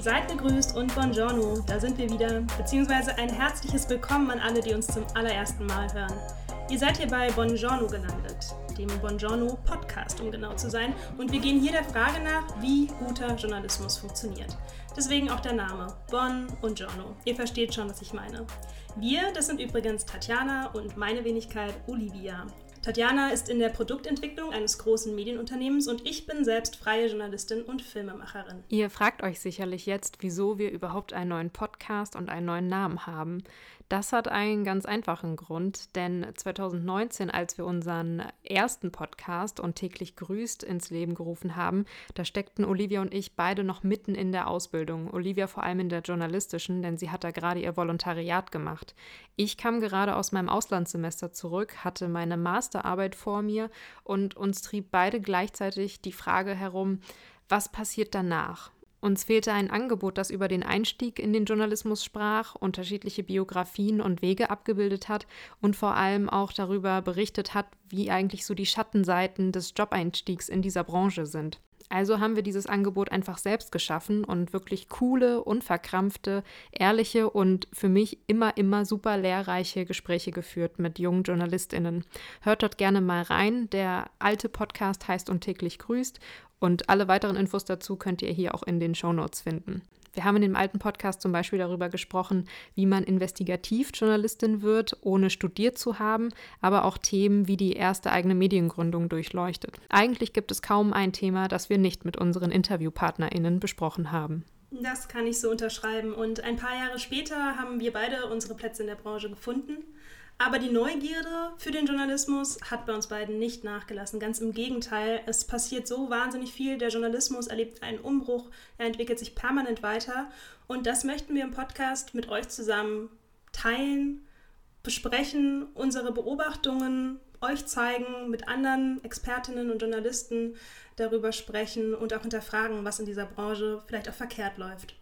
Seid gegrüßt und buongiorno, da sind wir wieder, beziehungsweise ein herzliches Willkommen an alle, die uns zum allerersten Mal hören. Ihr seid hier bei Buongiorno gelandet, dem Buongiorno Podcast, um genau zu sein, und wir gehen hier der Frage nach, wie guter Journalismus funktioniert. Deswegen auch der Name, Bon und Giorno. Ihr versteht schon, was ich meine. Wir, das sind übrigens Tatjana und meine Wenigkeit Olivia. Tatjana ist in der Produktentwicklung eines großen Medienunternehmens und ich bin selbst freie Journalistin und Filmemacherin. Ihr fragt euch sicherlich jetzt, wieso wir überhaupt einen neuen Podcast und einen neuen Namen haben. Das hat einen ganz einfachen Grund, denn 2019, als wir unseren ersten Podcast und täglich grüßt ins Leben gerufen haben, da steckten Olivia und ich beide noch mitten in der Ausbildung. Olivia vor allem in der journalistischen, denn sie hat da gerade ihr Volontariat gemacht. Ich kam gerade aus meinem Auslandssemester zurück, hatte meine Masterarbeit vor mir und uns trieb beide gleichzeitig die Frage herum, was passiert danach? Uns fehlte ein Angebot, das über den Einstieg in den Journalismus sprach, unterschiedliche Biografien und Wege abgebildet hat und vor allem auch darüber berichtet hat, wie eigentlich so die Schattenseiten des Jobeinstiegs in dieser Branche sind. Also haben wir dieses Angebot einfach selbst geschaffen und wirklich coole, unverkrampfte, ehrliche und für mich immer, immer super lehrreiche Gespräche geführt mit jungen JournalistInnen. Hört dort gerne mal rein. Der alte Podcast heißt Und täglich grüßt und alle weiteren Infos dazu könnt ihr hier auch in den Show Notes finden. Wir haben in dem alten Podcast zum Beispiel darüber gesprochen, wie man Investigativjournalistin wird, ohne studiert zu haben, aber auch Themen wie die erste eigene Mediengründung durchleuchtet. Eigentlich gibt es kaum ein Thema, das wir nicht mit unseren InterviewpartnerInnen besprochen haben. Das kann ich so unterschreiben. Und ein paar Jahre später haben wir beide unsere Plätze in der Branche gefunden. Aber die Neugierde für den Journalismus hat bei uns beiden nicht nachgelassen. Ganz im Gegenteil, es passiert so wahnsinnig viel. Der Journalismus erlebt einen Umbruch, er entwickelt sich permanent weiter. Und das möchten wir im Podcast mit euch zusammen teilen, besprechen, unsere Beobachtungen euch zeigen, mit anderen Expertinnen und Journalisten darüber sprechen und auch hinterfragen, was in dieser Branche vielleicht auch verkehrt läuft.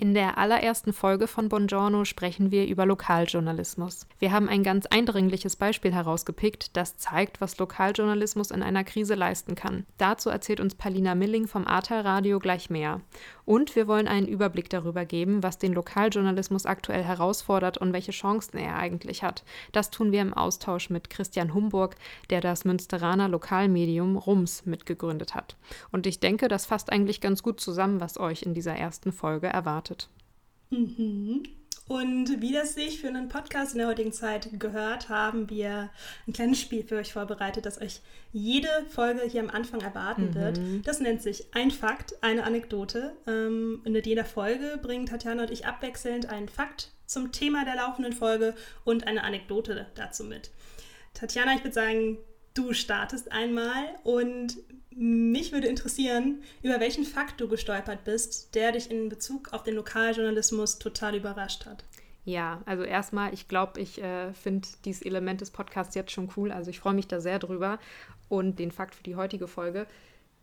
In der allerersten Folge von Buongiorno sprechen wir über Lokaljournalismus. Wir haben ein ganz eindringliches Beispiel herausgepickt, das zeigt, was Lokaljournalismus in einer Krise leisten kann. Dazu erzählt uns Palina Milling vom Ahrtal Radio gleich mehr. Und wir wollen einen Überblick darüber geben, was den Lokaljournalismus aktuell herausfordert und welche Chancen er eigentlich hat. Das tun wir im Austausch mit Christian Humburg, der das Münsteraner Lokalmedium RUMS mitgegründet hat. Und ich denke, das fasst eigentlich ganz gut zusammen, was euch in dieser ersten Folge erwartet. Mhm. Und wie das sich für einen Podcast in der heutigen Zeit gehört, haben wir ein kleines Spiel für euch vorbereitet, das euch jede Folge hier am Anfang erwarten mhm. wird. Das nennt sich Ein Fakt, eine Anekdote. Ähm, in jeder Folge bringen Tatjana und ich abwechselnd einen Fakt zum Thema der laufenden Folge und eine Anekdote dazu mit. Tatjana, ich würde sagen, du startest einmal und mich würde interessieren, über welchen Fakt du gestolpert bist, der dich in Bezug auf den Lokaljournalismus total überrascht hat. Ja, also erstmal, ich glaube, ich äh, finde dieses Element des Podcasts jetzt schon cool. Also ich freue mich da sehr drüber. Und den Fakt für die heutige Folge,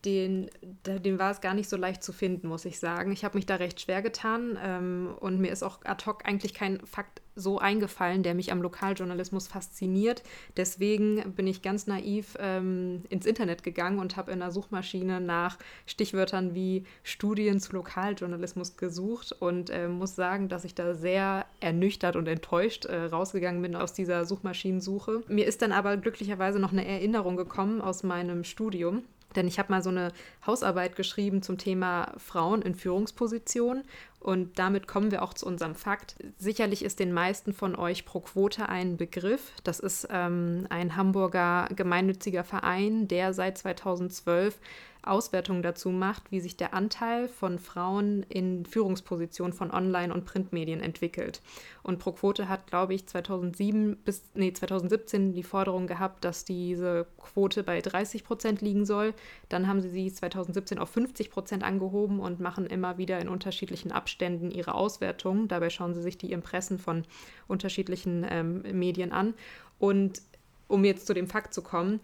den, den war es gar nicht so leicht zu finden, muss ich sagen. Ich habe mich da recht schwer getan ähm, und mir ist auch ad hoc eigentlich kein Fakt so eingefallen, der mich am Lokaljournalismus fasziniert. Deswegen bin ich ganz naiv ähm, ins Internet gegangen und habe in der Suchmaschine nach Stichwörtern wie Studien zu Lokaljournalismus gesucht und äh, muss sagen, dass ich da sehr ernüchtert und enttäuscht äh, rausgegangen bin aus dieser Suchmaschinensuche. Mir ist dann aber glücklicherweise noch eine Erinnerung gekommen aus meinem Studium. Denn ich habe mal so eine Hausarbeit geschrieben zum Thema Frauen in Führungspositionen und damit kommen wir auch zu unserem Fakt. Sicherlich ist den meisten von euch Pro Quote ein Begriff. Das ist ähm, ein Hamburger gemeinnütziger Verein, der seit 2012 Auswertungen dazu macht, wie sich der Anteil von Frauen in Führungspositionen von Online- und Printmedien entwickelt. Und ProQuote hat, glaube ich, 2007 bis nee, 2017 die Forderung gehabt, dass diese Quote bei 30 Prozent liegen soll. Dann haben sie sie 2017 auf 50 Prozent angehoben und machen immer wieder in unterschiedlichen Abständen Abständen ihre Auswertungen. Dabei schauen sie sich die Impressen von unterschiedlichen ähm, Medien an. Und um jetzt zu dem Fakt zu kommen,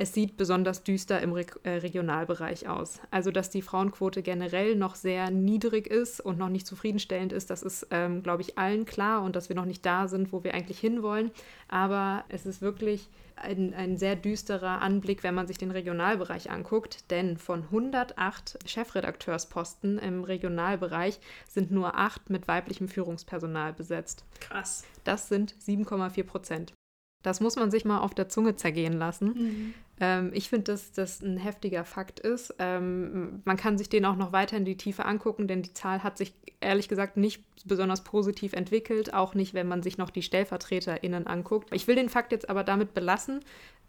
es sieht besonders düster im Re äh, Regionalbereich aus. Also, dass die Frauenquote generell noch sehr niedrig ist und noch nicht zufriedenstellend ist, das ist, ähm, glaube ich, allen klar und dass wir noch nicht da sind, wo wir eigentlich hinwollen. Aber es ist wirklich ein, ein sehr düsterer Anblick, wenn man sich den Regionalbereich anguckt, denn von 108 Chefredakteursposten im Regionalbereich sind nur acht mit weiblichem Führungspersonal besetzt. Krass. Das sind 7,4 Prozent. Das muss man sich mal auf der Zunge zergehen lassen. Mhm. Ähm, ich finde, dass das ein heftiger Fakt ist. Ähm, man kann sich den auch noch weiter in die Tiefe angucken, denn die Zahl hat sich ehrlich gesagt nicht besonders positiv entwickelt, auch nicht, wenn man sich noch die StellvertreterInnen anguckt. Ich will den Fakt jetzt aber damit belassen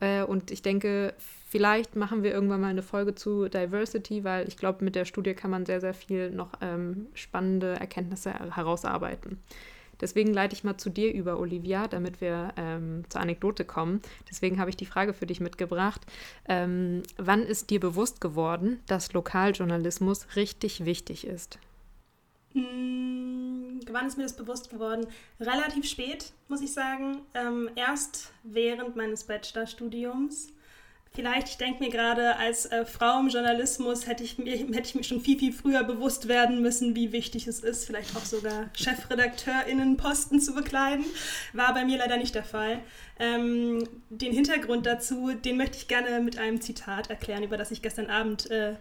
äh, und ich denke, vielleicht machen wir irgendwann mal eine Folge zu Diversity, weil ich glaube, mit der Studie kann man sehr, sehr viel noch ähm, spannende Erkenntnisse herausarbeiten. Deswegen leite ich mal zu dir über, Olivia, damit wir ähm, zur Anekdote kommen. Deswegen habe ich die Frage für dich mitgebracht. Ähm, wann ist dir bewusst geworden, dass Lokaljournalismus richtig wichtig ist? Hm, wann ist mir das bewusst geworden? Relativ spät, muss ich sagen. Ähm, erst während meines Bachelorstudiums Vielleicht, ich denke mir gerade, als äh, Frau im Journalismus hätte ich, mir, hätte ich mir schon viel, viel früher bewusst werden müssen, wie wichtig es ist, vielleicht auch sogar ChefredakteurInnenposten zu bekleiden. War bei mir leider nicht der Fall. Ähm, den Hintergrund dazu, den möchte ich gerne mit einem Zitat erklären, über das ich gestern Abend äh,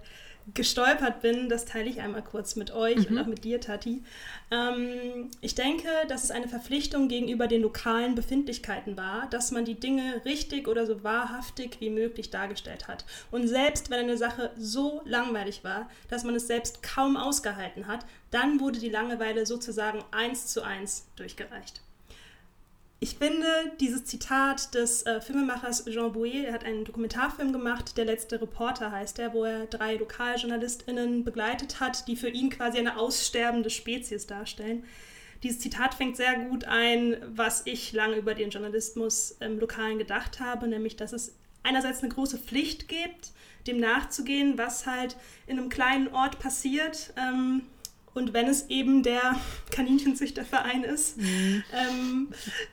gestolpert bin, das teile ich einmal kurz mit euch mhm. und auch mit dir, Tati. Ähm, ich denke, dass es eine Verpflichtung gegenüber den lokalen Befindlichkeiten war, dass man die Dinge richtig oder so wahrhaftig wie möglich dargestellt hat. Und selbst wenn eine Sache so langweilig war, dass man es selbst kaum ausgehalten hat, dann wurde die Langeweile sozusagen eins zu eins durchgereicht. Ich finde dieses Zitat des äh, Filmemachers Jean Bouet, er hat einen Dokumentarfilm gemacht, Der letzte Reporter heißt er, wo er drei LokaljournalistInnen begleitet hat, die für ihn quasi eine aussterbende Spezies darstellen. Dieses Zitat fängt sehr gut ein, was ich lange über den Journalismus im Lokalen gedacht habe, nämlich dass es einerseits eine große Pflicht gibt, dem nachzugehen, was halt in einem kleinen Ort passiert. Ähm, und wenn es eben der Kaninchenzüchterverein ist, mhm. ähm,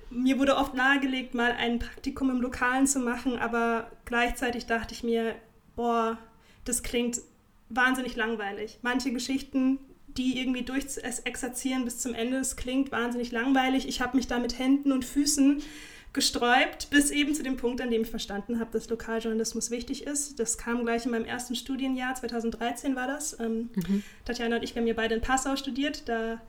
mir wurde oft nahegelegt, mal ein Praktikum im Lokalen zu machen, aber gleichzeitig dachte ich mir, boah, das klingt wahnsinnig langweilig. Manche Geschichten, die irgendwie durchexerzieren bis zum Ende, das klingt wahnsinnig langweilig. Ich habe mich da mit Händen und Füßen gesträubt, bis eben zu dem Punkt, an dem ich verstanden habe, dass Lokaljournalismus wichtig ist. Das kam gleich in meinem ersten Studienjahr, 2013 war das. Ähm, mhm. Tatjana und ich, wir haben ja beide in Passau studiert. Da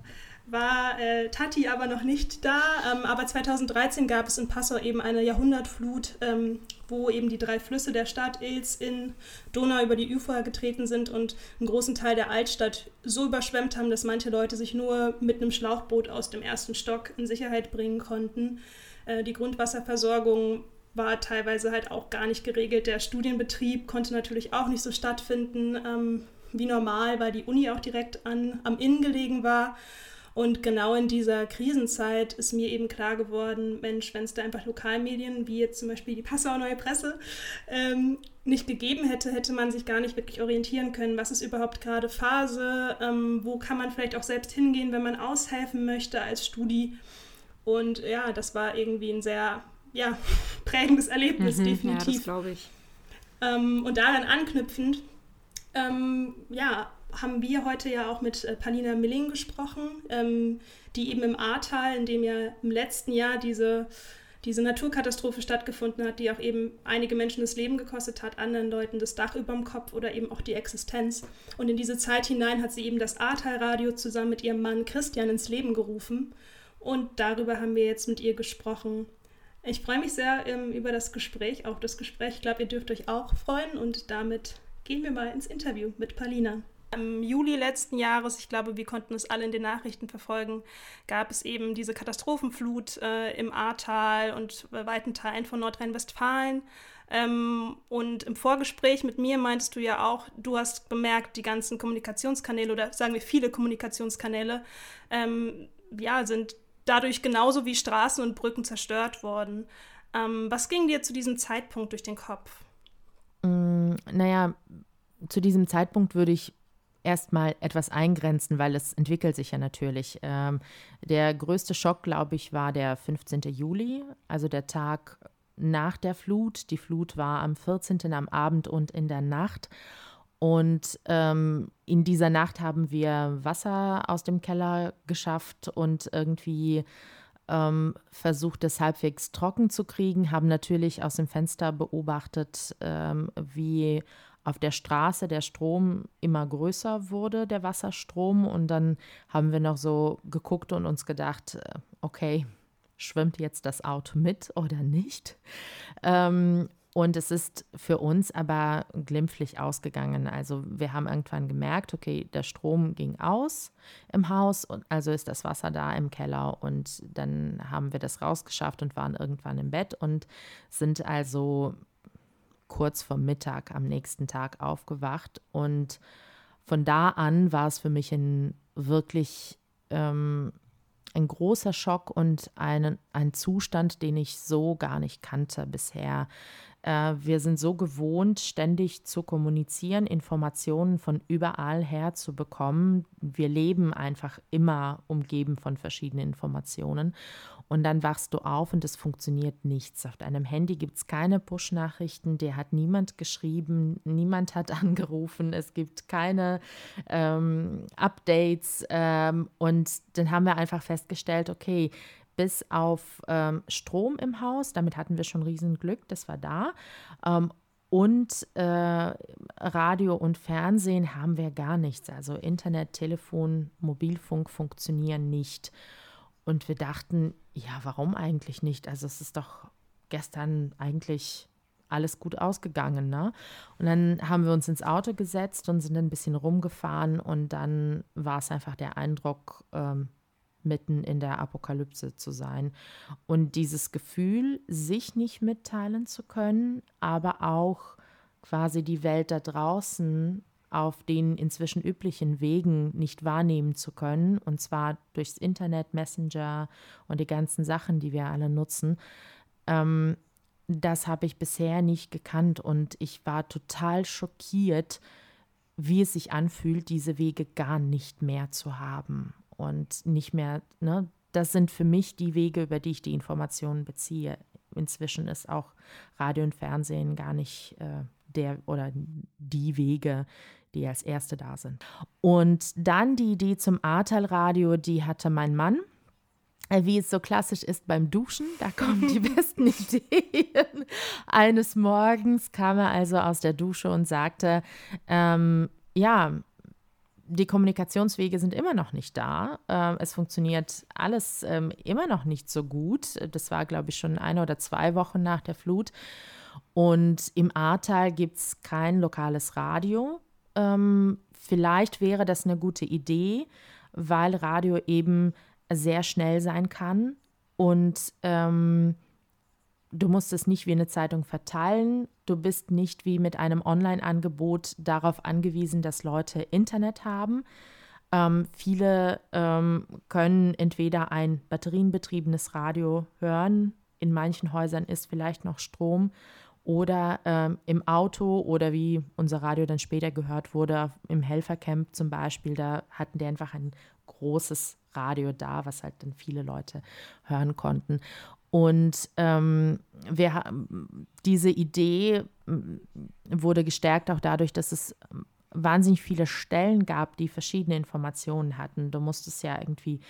war äh, Tati aber noch nicht da. Ähm, aber 2013 gab es in Passau eben eine Jahrhundertflut, ähm, wo eben die drei Flüsse der Stadt Ilz in Donau über die Ufer getreten sind und einen großen Teil der Altstadt so überschwemmt haben, dass manche Leute sich nur mit einem Schlauchboot aus dem ersten Stock in Sicherheit bringen konnten. Äh, die Grundwasserversorgung war teilweise halt auch gar nicht geregelt. Der Studienbetrieb konnte natürlich auch nicht so stattfinden ähm, wie normal, weil die Uni auch direkt an, am Inn gelegen war. Und genau in dieser Krisenzeit ist mir eben klar geworden, Mensch, wenn es da einfach Lokalmedien, wie jetzt zum Beispiel die Passauer Neue Presse, ähm, nicht gegeben hätte, hätte man sich gar nicht wirklich orientieren können, was ist überhaupt gerade Phase, ähm, wo kann man vielleicht auch selbst hingehen, wenn man aushelfen möchte als Studi. Und ja, das war irgendwie ein sehr ja, prägendes Erlebnis, mhm, definitiv. Ja, glaube ich. Ähm, und daran anknüpfend, ähm, ja, haben wir heute ja auch mit äh, Palina Milling gesprochen, ähm, die eben im Ahrtal, in dem ja im letzten Jahr diese, diese Naturkatastrophe stattgefunden hat, die auch eben einige Menschen das Leben gekostet hat, anderen Leuten das Dach über dem Kopf oder eben auch die Existenz. Und in diese Zeit hinein hat sie eben das Ahrtal-Radio zusammen mit ihrem Mann Christian ins Leben gerufen. Und darüber haben wir jetzt mit ihr gesprochen. Ich freue mich sehr ähm, über das Gespräch, auch das Gespräch. Ich glaube, ihr dürft euch auch freuen. Und damit gehen wir mal ins Interview mit Palina. Im Juli letzten Jahres, ich glaube, wir konnten es alle in den Nachrichten verfolgen, gab es eben diese Katastrophenflut äh, im Ahrtal und bei weiten Teilen von Nordrhein-Westfalen. Ähm, und im Vorgespräch mit mir meintest du ja auch, du hast bemerkt, die ganzen Kommunikationskanäle oder sagen wir viele Kommunikationskanäle ähm, ja, sind dadurch genauso wie Straßen und Brücken zerstört worden. Ähm, was ging dir zu diesem Zeitpunkt durch den Kopf? Mm, naja, zu diesem Zeitpunkt würde ich erstmal etwas eingrenzen, weil es entwickelt sich ja natürlich. Ähm, der größte Schock, glaube ich, war der 15. Juli, also der Tag nach der Flut. Die Flut war am 14. am Abend und in der Nacht. Und ähm, in dieser Nacht haben wir Wasser aus dem Keller geschafft und irgendwie ähm, versucht, es halbwegs trocken zu kriegen, haben natürlich aus dem Fenster beobachtet, ähm, wie auf der Straße der Strom immer größer wurde, der Wasserstrom. Und dann haben wir noch so geguckt und uns gedacht, äh, okay, schwimmt jetzt das Auto mit oder nicht? Ähm, und es ist für uns aber glimpflich ausgegangen. Also wir haben irgendwann gemerkt, okay, der Strom ging aus im Haus und also ist das Wasser da im Keller und dann haben wir das rausgeschafft und waren irgendwann im Bett und sind also kurz vor Mittag am nächsten Tag aufgewacht und von da an war es für mich ein wirklich ähm, ein großer Schock und ein, ein Zustand, den ich so gar nicht kannte bisher. Äh, wir sind so gewohnt, ständig zu kommunizieren, Informationen von überall her zu bekommen. Wir leben einfach immer umgeben von verschiedenen Informationen. Und dann wachst du auf und es funktioniert nichts. Auf deinem Handy gibt es keine Push-Nachrichten, der hat niemand geschrieben, niemand hat angerufen, es gibt keine ähm, Updates. Ähm, und dann haben wir einfach festgestellt, okay, bis auf ähm, Strom im Haus. Damit hatten wir schon riesen Glück, das war da. Ähm, und äh, Radio und Fernsehen haben wir gar nichts. Also Internet, Telefon, Mobilfunk funktionieren nicht. Und wir dachten, ja, warum eigentlich nicht? Also es ist doch gestern eigentlich alles gut ausgegangen. Ne? Und dann haben wir uns ins Auto gesetzt und sind ein bisschen rumgefahren und dann war es einfach der Eindruck, ähm, mitten in der Apokalypse zu sein. Und dieses Gefühl, sich nicht mitteilen zu können, aber auch quasi die Welt da draußen auf den inzwischen üblichen Wegen nicht wahrnehmen zu können, und zwar durchs Internet, Messenger und die ganzen Sachen, die wir alle nutzen, ähm, das habe ich bisher nicht gekannt und ich war total schockiert, wie es sich anfühlt, diese Wege gar nicht mehr zu haben und nicht mehr, ne, das sind für mich die Wege, über die ich die Informationen beziehe. Inzwischen ist auch Radio und Fernsehen gar nicht äh, der oder die Wege, die als erste da sind. Und dann die Idee zum Ahrtal-Radio, die hatte mein Mann. Äh, wie es so klassisch ist beim Duschen, da kommen die besten Ideen. Eines Morgens kam er also aus der Dusche und sagte, ähm, ja, die Kommunikationswege sind immer noch nicht da. Ähm, es funktioniert alles ähm, immer noch nicht so gut. Das war, glaube ich, schon eine oder zwei Wochen nach der Flut. Und im Ahrtal gibt es kein lokales Radio. Ähm, vielleicht wäre das eine gute Idee, weil Radio eben sehr schnell sein kann und ähm, du musst es nicht wie eine Zeitung verteilen. Du bist nicht wie mit einem Online-Angebot darauf angewiesen, dass Leute Internet haben. Ähm, viele ähm, können entweder ein batterienbetriebenes Radio hören. In manchen Häusern ist vielleicht noch Strom oder ähm, im Auto oder wie unser Radio dann später gehört wurde, im Helfercamp zum Beispiel, da hatten die einfach ein großes Radio da, was halt dann viele Leute hören konnten. Und ähm, wir, diese Idee wurde gestärkt auch dadurch, dass es wahnsinnig viele Stellen gab, die verschiedene Informationen hatten. Du musstest ja irgendwie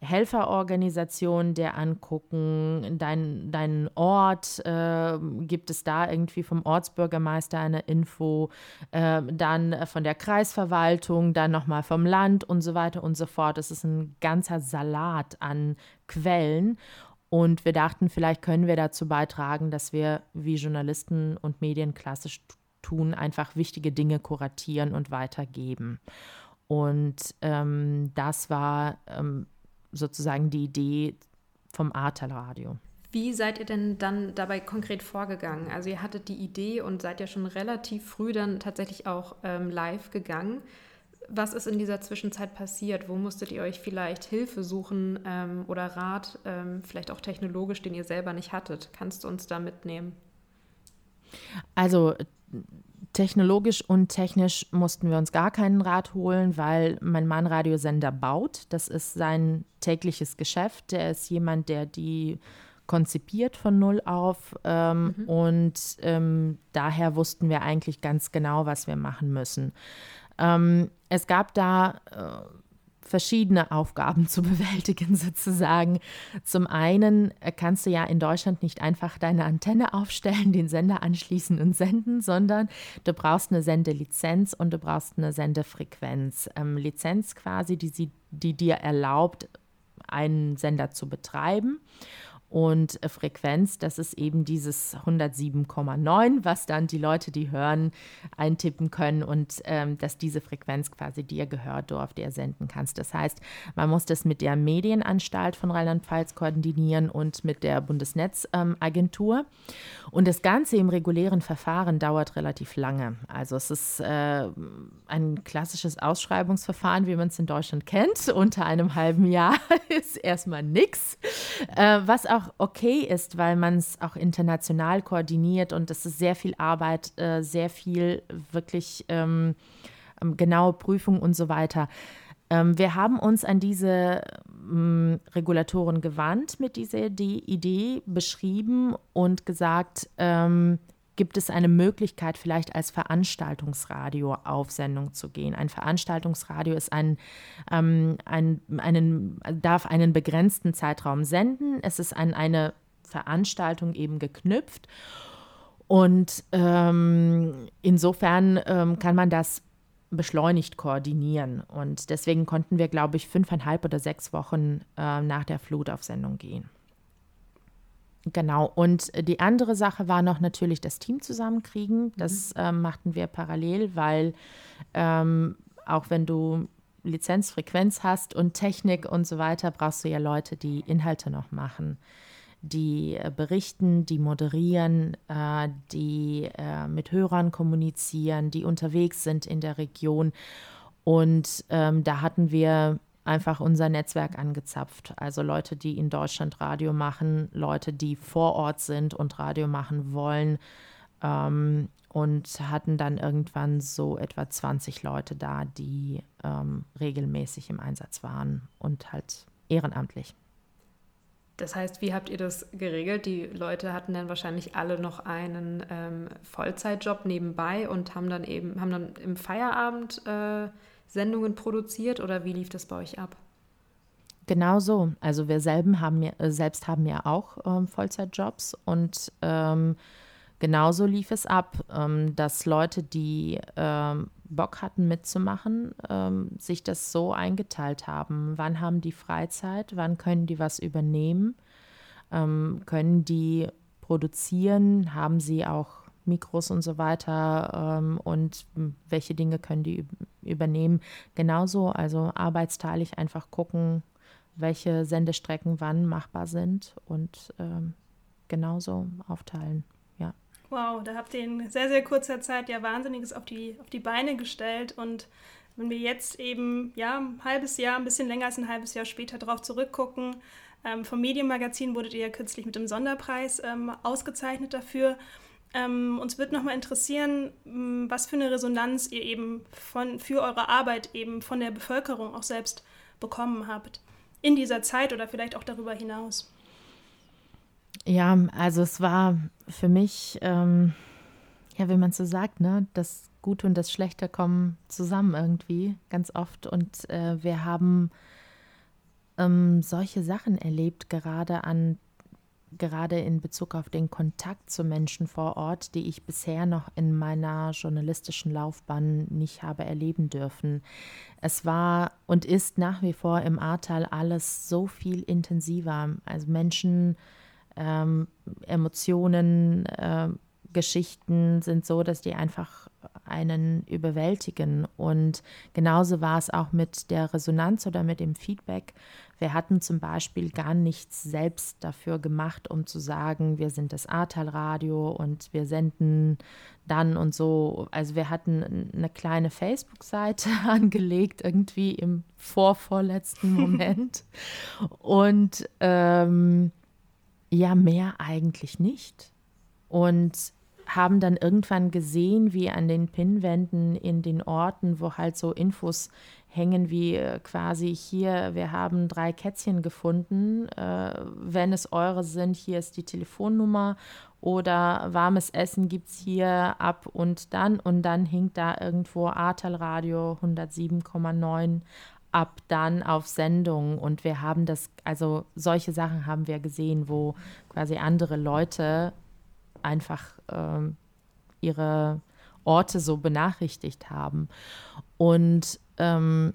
Helferorganisationen dir angucken, dein, deinen Ort, äh, gibt es da irgendwie vom Ortsbürgermeister eine Info, äh, dann von der Kreisverwaltung, dann nochmal vom Land und so weiter und so fort. Es ist ein ganzer Salat an Quellen. Und wir dachten, vielleicht können wir dazu beitragen, dass wir wie Journalisten und Medien klassisch tun, einfach wichtige Dinge kuratieren und weitergeben. Und ähm, das war ähm, sozusagen die Idee vom Ahrtal Radio. Wie seid ihr denn dann dabei konkret vorgegangen? Also ihr hattet die Idee und seid ja schon relativ früh dann tatsächlich auch ähm, live gegangen. Was ist in dieser Zwischenzeit passiert? Wo musstet ihr euch vielleicht Hilfe suchen ähm, oder Rat, ähm, vielleicht auch technologisch, den ihr selber nicht hattet? Kannst du uns da mitnehmen? Also technologisch und technisch mussten wir uns gar keinen Rat holen, weil mein Mann Radiosender baut. Das ist sein tägliches Geschäft. Der ist jemand, der die konzipiert von null auf ähm, mhm. und ähm, daher wussten wir eigentlich ganz genau, was wir machen müssen. Ähm, es gab da äh, verschiedene Aufgaben zu bewältigen sozusagen. Zum einen äh, kannst du ja in Deutschland nicht einfach deine Antenne aufstellen, den Sender anschließen und senden, sondern du brauchst eine Sendelizenz und du brauchst eine Sendefrequenz. Ähm, Lizenz quasi, die, sie, die dir erlaubt, einen Sender zu betreiben und äh, Frequenz, das ist eben dieses 107,9, was dann die Leute, die hören, eintippen können und ähm, dass diese Frequenz quasi dir gehört, du auf der senden kannst. Das heißt, man muss das mit der Medienanstalt von Rheinland-Pfalz koordinieren und mit der Bundesnetzagentur. Ähm, und das Ganze im regulären Verfahren dauert relativ lange. Also es ist äh, ein klassisches Ausschreibungsverfahren, wie man es in Deutschland kennt. Unter einem halben Jahr ist erstmal nichts. Äh, was auch auch okay ist, weil man es auch international koordiniert und es ist sehr viel Arbeit, äh, sehr viel wirklich ähm, ähm, genaue Prüfung und so weiter. Ähm, wir haben uns an diese ähm, Regulatoren gewandt mit dieser Idee, beschrieben und gesagt, ähm, gibt es eine Möglichkeit, vielleicht als Veranstaltungsradio auf Sendung zu gehen. Ein Veranstaltungsradio ist ein, ähm, ein, einen, darf einen begrenzten Zeitraum senden. Es ist an eine Veranstaltung eben geknüpft. Und ähm, insofern ähm, kann man das beschleunigt koordinieren. Und deswegen konnten wir, glaube ich, fünfeinhalb oder sechs Wochen äh, nach der Flut auf Sendung gehen. Genau. Und die andere Sache war noch natürlich das Team zusammenkriegen. Das mhm. ähm, machten wir parallel, weil ähm, auch wenn du Lizenzfrequenz hast und Technik und so weiter, brauchst du ja Leute, die Inhalte noch machen, die äh, berichten, die moderieren, äh, die äh, mit Hörern kommunizieren, die unterwegs sind in der Region. Und ähm, da hatten wir einfach unser Netzwerk angezapft. Also Leute, die in Deutschland Radio machen, Leute, die vor Ort sind und Radio machen wollen. Ähm, und hatten dann irgendwann so etwa 20 Leute da, die ähm, regelmäßig im Einsatz waren und halt ehrenamtlich. Das heißt, wie habt ihr das geregelt? Die Leute hatten dann wahrscheinlich alle noch einen ähm, Vollzeitjob nebenbei und haben dann eben, haben dann im Feierabend äh, Sendungen produziert oder wie lief das bei euch ab? Genau so. Also wir selben haben ja, äh, selbst haben ja auch ähm, Vollzeitjobs und ähm, genauso lief es ab, ähm, dass Leute, die ähm, Bock hatten mitzumachen, ähm, sich das so eingeteilt haben. Wann haben die Freizeit? Wann können die was übernehmen? Ähm, können die produzieren? Haben sie auch Mikros und so weiter ähm, und welche Dinge können die übernehmen. Genauso, also arbeitsteilig einfach gucken, welche Sendestrecken wann machbar sind und ähm, genauso aufteilen. Ja. Wow, da habt ihr in sehr, sehr kurzer Zeit ja Wahnsinniges auf die, auf die Beine gestellt und wenn wir jetzt eben ja ein halbes Jahr, ein bisschen länger als ein halbes Jahr später darauf zurückgucken, ähm, vom Medienmagazin wurdet ihr ja kürzlich mit dem Sonderpreis ähm, ausgezeichnet dafür. Ähm, uns wird nochmal interessieren, was für eine Resonanz ihr eben von, für eure Arbeit eben von der Bevölkerung auch selbst bekommen habt. In dieser Zeit oder vielleicht auch darüber hinaus. Ja, also es war für mich, ähm, ja, wie man so sagt, ne, das Gute und das Schlechte kommen zusammen irgendwie ganz oft. Und äh, wir haben ähm, solche Sachen erlebt, gerade an gerade in Bezug auf den Kontakt zu Menschen vor Ort, die ich bisher noch in meiner journalistischen Laufbahn nicht habe erleben dürfen. Es war und ist nach wie vor im Ahrtal alles so viel intensiver. Also Menschen, ähm, Emotionen, äh, Geschichten sind so, dass die einfach einen überwältigen. Und genauso war es auch mit der Resonanz oder mit dem Feedback. Wir hatten zum Beispiel gar nichts selbst dafür gemacht, um zu sagen, wir sind das Ahrtal-Radio und wir senden dann und so. Also wir hatten eine kleine Facebook-Seite angelegt, irgendwie im vorvorletzten Moment. und ähm, ja, mehr eigentlich nicht. Und haben dann irgendwann gesehen, wie an den Pinnwänden in den Orten, wo halt so Infos hängen, wie äh, quasi hier, wir haben drei Kätzchen gefunden, äh, wenn es eure sind, hier ist die Telefonnummer oder warmes Essen gibt es hier ab und dann und dann hinkt da irgendwo Ahrtal Radio 107,9 ab dann auf Sendung und wir haben das, also solche Sachen haben wir gesehen, wo quasi andere Leute einfach ähm, ihre Orte so benachrichtigt haben. Und ähm,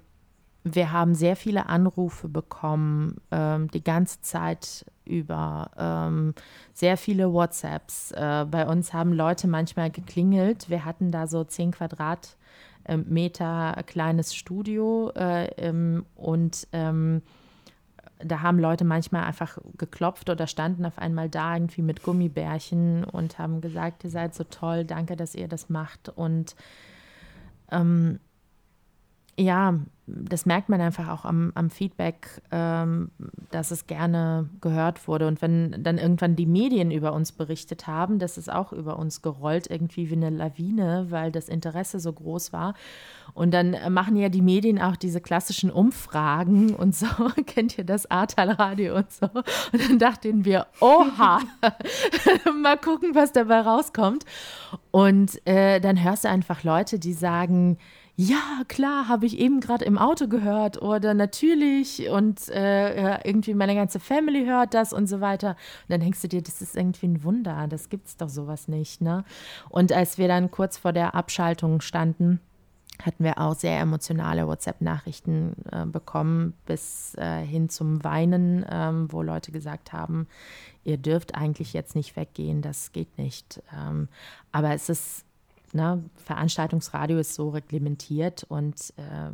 wir haben sehr viele Anrufe bekommen, ähm, die ganze Zeit über, ähm, sehr viele WhatsApps. Äh, bei uns haben Leute manchmal geklingelt. Wir hatten da so zehn Quadratmeter kleines Studio äh, ähm, und ähm, da haben Leute manchmal einfach geklopft oder standen auf einmal da irgendwie mit Gummibärchen und haben gesagt, ihr seid so toll, danke, dass ihr das macht. Und ähm, ja, das merkt man einfach auch am, am Feedback, ähm, dass es gerne gehört wurde. Und wenn dann irgendwann die Medien über uns berichtet haben, das ist auch über uns gerollt, irgendwie wie eine Lawine, weil das Interesse so groß war. Und dann machen ja die Medien auch diese klassischen Umfragen und so. Kennt ihr das Ahrtal-Radio und so? Und dann dachten wir, oha, mal gucken, was dabei rauskommt. Und äh, dann hörst du einfach Leute, die sagen, ja, klar, habe ich eben gerade im Auto gehört oder natürlich und äh, irgendwie meine ganze Family hört das und so weiter. Und dann denkst du dir, das ist irgendwie ein Wunder, das gibt es doch sowas nicht. Ne? Und als wir dann kurz vor der Abschaltung standen, hatten wir auch sehr emotionale WhatsApp-Nachrichten äh, bekommen, bis äh, hin zum Weinen, ähm, wo Leute gesagt haben, ihr dürft eigentlich jetzt nicht weggehen, das geht nicht. Ähm, aber es ist ne, Veranstaltungsradio ist so reglementiert und äh,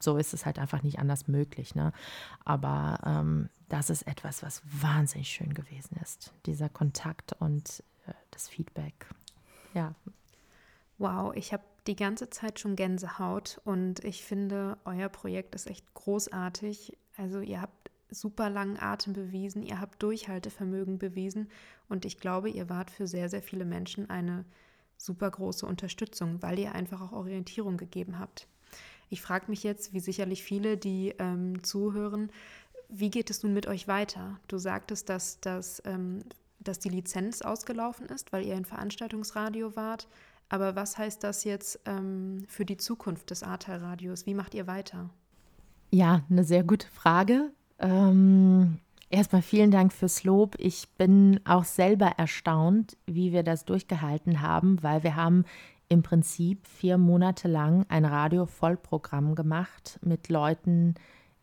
so ist es halt einfach nicht anders möglich. Ne? Aber ähm, das ist etwas, was wahnsinnig schön gewesen ist. Dieser Kontakt und äh, das Feedback. Ja. Wow, ich habe die ganze Zeit schon Gänsehaut und ich finde, euer Projekt ist echt großartig. Also ihr habt super langen Atem bewiesen, ihr habt Durchhaltevermögen bewiesen und ich glaube, ihr wart für sehr, sehr viele Menschen eine super große Unterstützung, weil ihr einfach auch Orientierung gegeben habt. Ich frage mich jetzt, wie sicherlich viele, die ähm, zuhören, wie geht es nun mit euch weiter? Du sagtest, dass, dass, ähm, dass die Lizenz ausgelaufen ist, weil ihr ein Veranstaltungsradio wart. Aber was heißt das jetzt ähm, für die Zukunft des Ahrtal-Radios? Wie macht ihr weiter? Ja, eine sehr gute Frage. Ähm, Erstmal vielen Dank fürs Lob. Ich bin auch selber erstaunt, wie wir das durchgehalten haben, weil wir haben im Prinzip vier Monate lang ein Radio-Vollprogramm gemacht mit Leuten,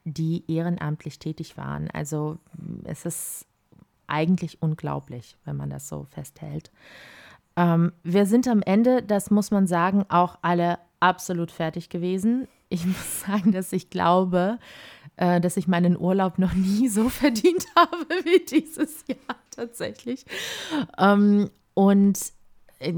die ehrenamtlich tätig waren. Also es ist eigentlich unglaublich, wenn man das so festhält. Ähm, wir sind am Ende, das muss man sagen, auch alle absolut fertig gewesen. Ich muss sagen, dass ich glaube, äh, dass ich meinen Urlaub noch nie so verdient habe wie dieses Jahr tatsächlich. Ähm, und äh,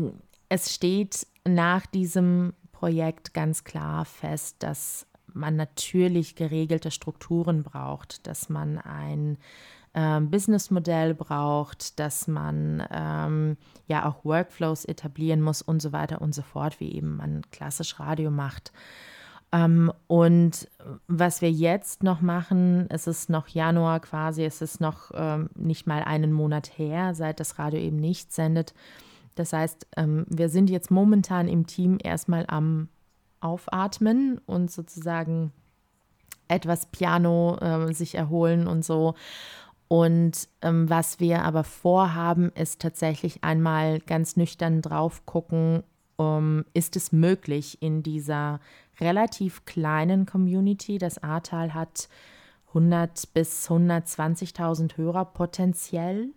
es steht nach diesem Projekt ganz klar fest, dass man natürlich geregelte Strukturen braucht, dass man ein ähm, Businessmodell braucht, dass man ähm, ja auch Workflows etablieren muss und so weiter und so fort, wie eben man klassisch Radio macht. Ähm, und was wir jetzt noch machen, es ist noch Januar quasi, es ist noch ähm, nicht mal einen Monat her, seit das Radio eben nicht sendet. Das heißt, ähm, wir sind jetzt momentan im Team erstmal am Aufatmen und sozusagen etwas Piano äh, sich erholen und so. Und ähm, was wir aber vorhaben, ist tatsächlich einmal ganz nüchtern drauf gucken, um, ist es möglich in dieser relativ kleinen Community. Das Ahrtal hat 100 bis 120.000 Hörer potenziell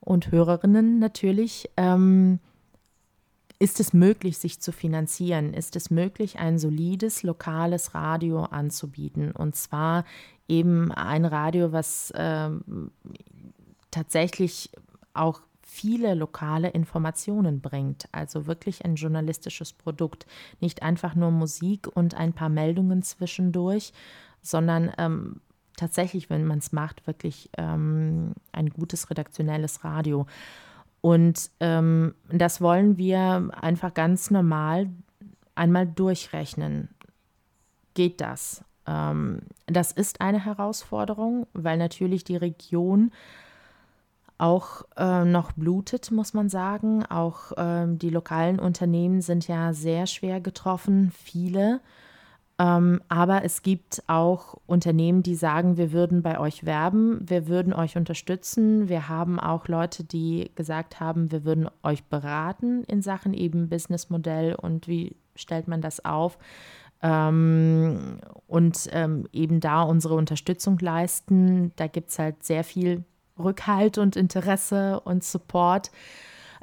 und Hörerinnen natürlich. Ähm, ist es möglich, sich zu finanzieren? Ist es möglich, ein solides lokales Radio anzubieten? Und zwar eben ein Radio, was ähm, tatsächlich auch viele lokale Informationen bringt. Also wirklich ein journalistisches Produkt. Nicht einfach nur Musik und ein paar Meldungen zwischendurch, sondern ähm, tatsächlich, wenn man es macht, wirklich ähm, ein gutes redaktionelles Radio. Und ähm, das wollen wir einfach ganz normal einmal durchrechnen. Geht das? Ähm, das ist eine Herausforderung, weil natürlich die Region auch äh, noch blutet, muss man sagen. Auch ähm, die lokalen Unternehmen sind ja sehr schwer getroffen, viele. Ähm, aber es gibt auch Unternehmen, die sagen, wir würden bei euch werben, wir würden euch unterstützen. Wir haben auch Leute, die gesagt haben, wir würden euch beraten in Sachen eben Businessmodell und wie stellt man das auf. Ähm, und ähm, eben da unsere Unterstützung leisten. Da gibt es halt sehr viel Rückhalt und Interesse und Support.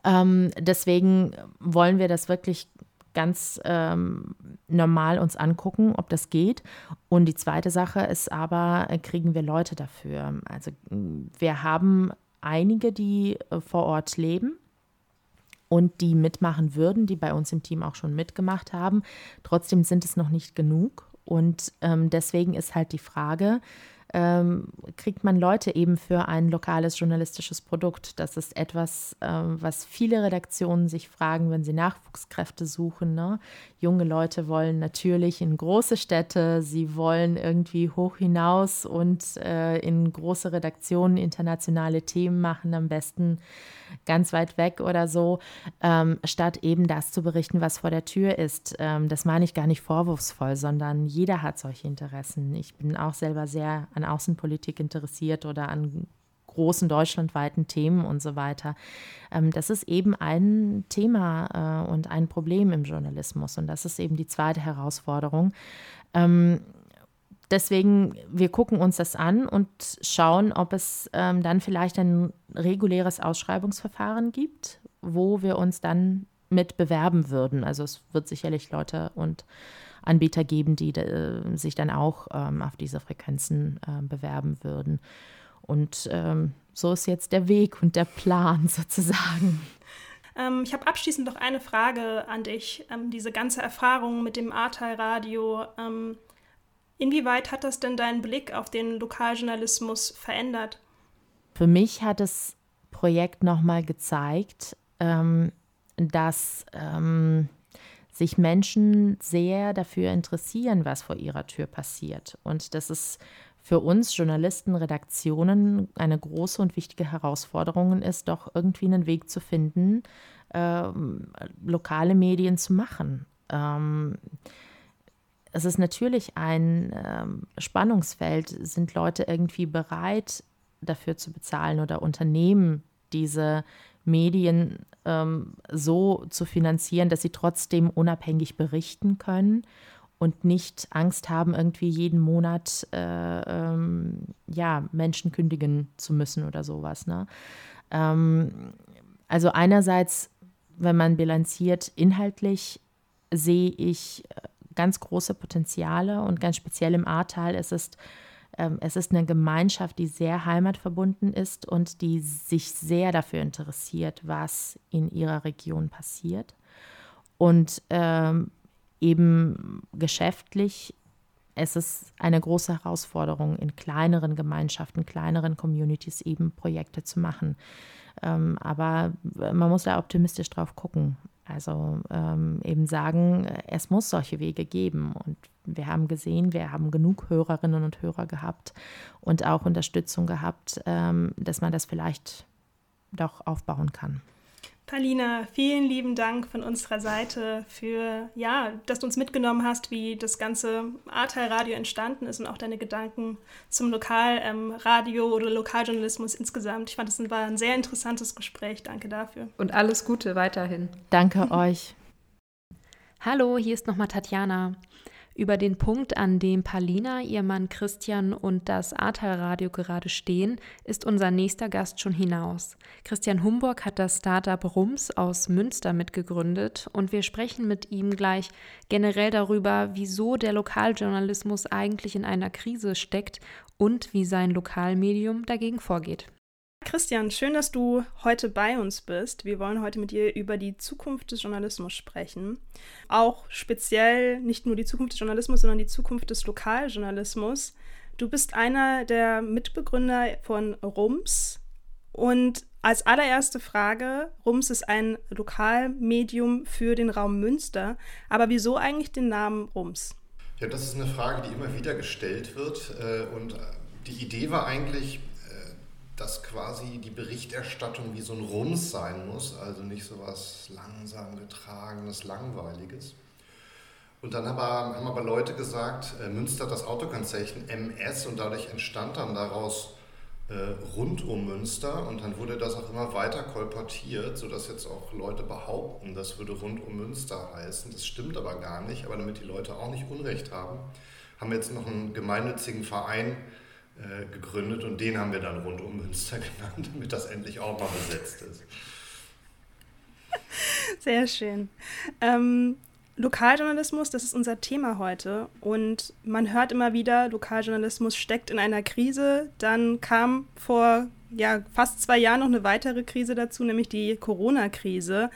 Ähm, deswegen wollen wir das wirklich ganz ähm, normal uns angucken, ob das geht. Und die zweite Sache ist aber, äh, kriegen wir Leute dafür? Also wir haben einige, die äh, vor Ort leben und die mitmachen würden, die bei uns im Team auch schon mitgemacht haben. Trotzdem sind es noch nicht genug. Und ähm, deswegen ist halt die Frage, ähm, kriegt man Leute eben für ein lokales journalistisches Produkt. Das ist etwas, ähm, was viele Redaktionen sich fragen, wenn sie Nachwuchskräfte suchen. Ne? Junge Leute wollen natürlich in große Städte, sie wollen irgendwie hoch hinaus und äh, in große Redaktionen internationale Themen machen, am besten ganz weit weg oder so, ähm, statt eben das zu berichten, was vor der Tür ist. Ähm, das meine ich gar nicht vorwurfsvoll, sondern jeder hat solche Interessen. Ich bin auch selber sehr an Außenpolitik interessiert oder an großen deutschlandweiten Themen und so weiter. Ähm, das ist eben ein Thema äh, und ein Problem im Journalismus. Und das ist eben die zweite Herausforderung. Ähm, deswegen, wir gucken uns das an und schauen, ob es ähm, dann vielleicht ein reguläres Ausschreibungsverfahren gibt, wo wir uns dann mit bewerben würden. Also es wird sicherlich Leute und Anbieter geben, die äh, sich dann auch ähm, auf diese Frequenzen äh, bewerben würden. Und ähm, so ist jetzt der Weg und der Plan sozusagen. Ähm, ich habe abschließend noch eine Frage an dich. Ähm, diese ganze Erfahrung mit dem Ahrtal-Radio, ähm, inwieweit hat das denn deinen Blick auf den Lokaljournalismus verändert? Für mich hat das Projekt nochmal gezeigt, ähm, dass sich Menschen sehr dafür interessieren, was vor ihrer Tür passiert. Und das ist für uns Journalisten, Redaktionen eine große und wichtige Herausforderung ist, doch irgendwie einen Weg zu finden, äh, lokale Medien zu machen. Ähm, es ist natürlich ein ähm, Spannungsfeld. Sind Leute irgendwie bereit, dafür zu bezahlen oder Unternehmen diese Medien ähm, so zu finanzieren, dass sie trotzdem unabhängig berichten können und nicht Angst haben, irgendwie jeden Monat äh, ähm, ja, Menschen kündigen zu müssen oder sowas. Ne? Ähm, also einerseits, wenn man bilanziert, inhaltlich sehe ich äh, ganz große Potenziale und ganz speziell im Ahrtal ist es es ist eine Gemeinschaft, die sehr heimatverbunden ist und die sich sehr dafür interessiert, was in ihrer Region passiert. Und ähm, eben geschäftlich es ist eine große Herausforderung, in kleineren Gemeinschaften, kleineren Communities eben Projekte zu machen. Ähm, aber man muss da optimistisch drauf gucken. Also ähm, eben sagen, es muss solche Wege geben. Und wir haben gesehen, wir haben genug Hörerinnen und Hörer gehabt und auch Unterstützung gehabt, ähm, dass man das vielleicht doch aufbauen kann. Palina, vielen lieben Dank von unserer Seite für, ja, dass du uns mitgenommen hast, wie das ganze Ahrtal-Radio entstanden ist und auch deine Gedanken zum Lokalradio ähm, oder Lokaljournalismus insgesamt. Ich fand, es war ein sehr interessantes Gespräch. Danke dafür. Und alles Gute weiterhin. Danke euch. Hallo, hier ist nochmal Tatjana. Über den Punkt, an dem Palina, ihr Mann Christian und das Ahrtal-Radio gerade stehen, ist unser nächster Gast schon hinaus. Christian Humburg hat das Startup Rums aus Münster mitgegründet und wir sprechen mit ihm gleich generell darüber, wieso der Lokaljournalismus eigentlich in einer Krise steckt und wie sein Lokalmedium dagegen vorgeht. Christian, schön, dass du heute bei uns bist. Wir wollen heute mit dir über die Zukunft des Journalismus sprechen. Auch speziell nicht nur die Zukunft des Journalismus, sondern die Zukunft des Lokaljournalismus. Du bist einer der Mitbegründer von RUMS und als allererste Frage, Rums ist ein Lokalmedium für den Raum Münster, aber wieso eigentlich den Namen Rums? Ja, das ist eine Frage, die immer wieder gestellt wird äh, und die Idee war eigentlich, dass quasi die Berichterstattung wie so ein Rums sein muss, also nicht so was langsam getragenes, langweiliges. Und dann haben aber Leute gesagt, äh, Münster hat das Autokennzeichen MS und dadurch entstand dann daraus äh, rund um Münster und dann wurde das auch immer weiter kolportiert, sodass jetzt auch Leute behaupten, das würde rund um Münster heißen. Das stimmt aber gar nicht, aber damit die Leute auch nicht Unrecht haben, haben wir jetzt noch einen gemeinnützigen Verein äh, gegründet und den haben wir dann rund um Münster genannt, damit das endlich auch mal besetzt ist. Sehr schön. Ähm, Lokaljournalismus, das ist unser Thema heute. Und man hört immer wieder, Lokaljournalismus steckt in einer Krise. Dann kam vor ja, fast zwei Jahren noch eine weitere Krise dazu, nämlich die Corona-Krise.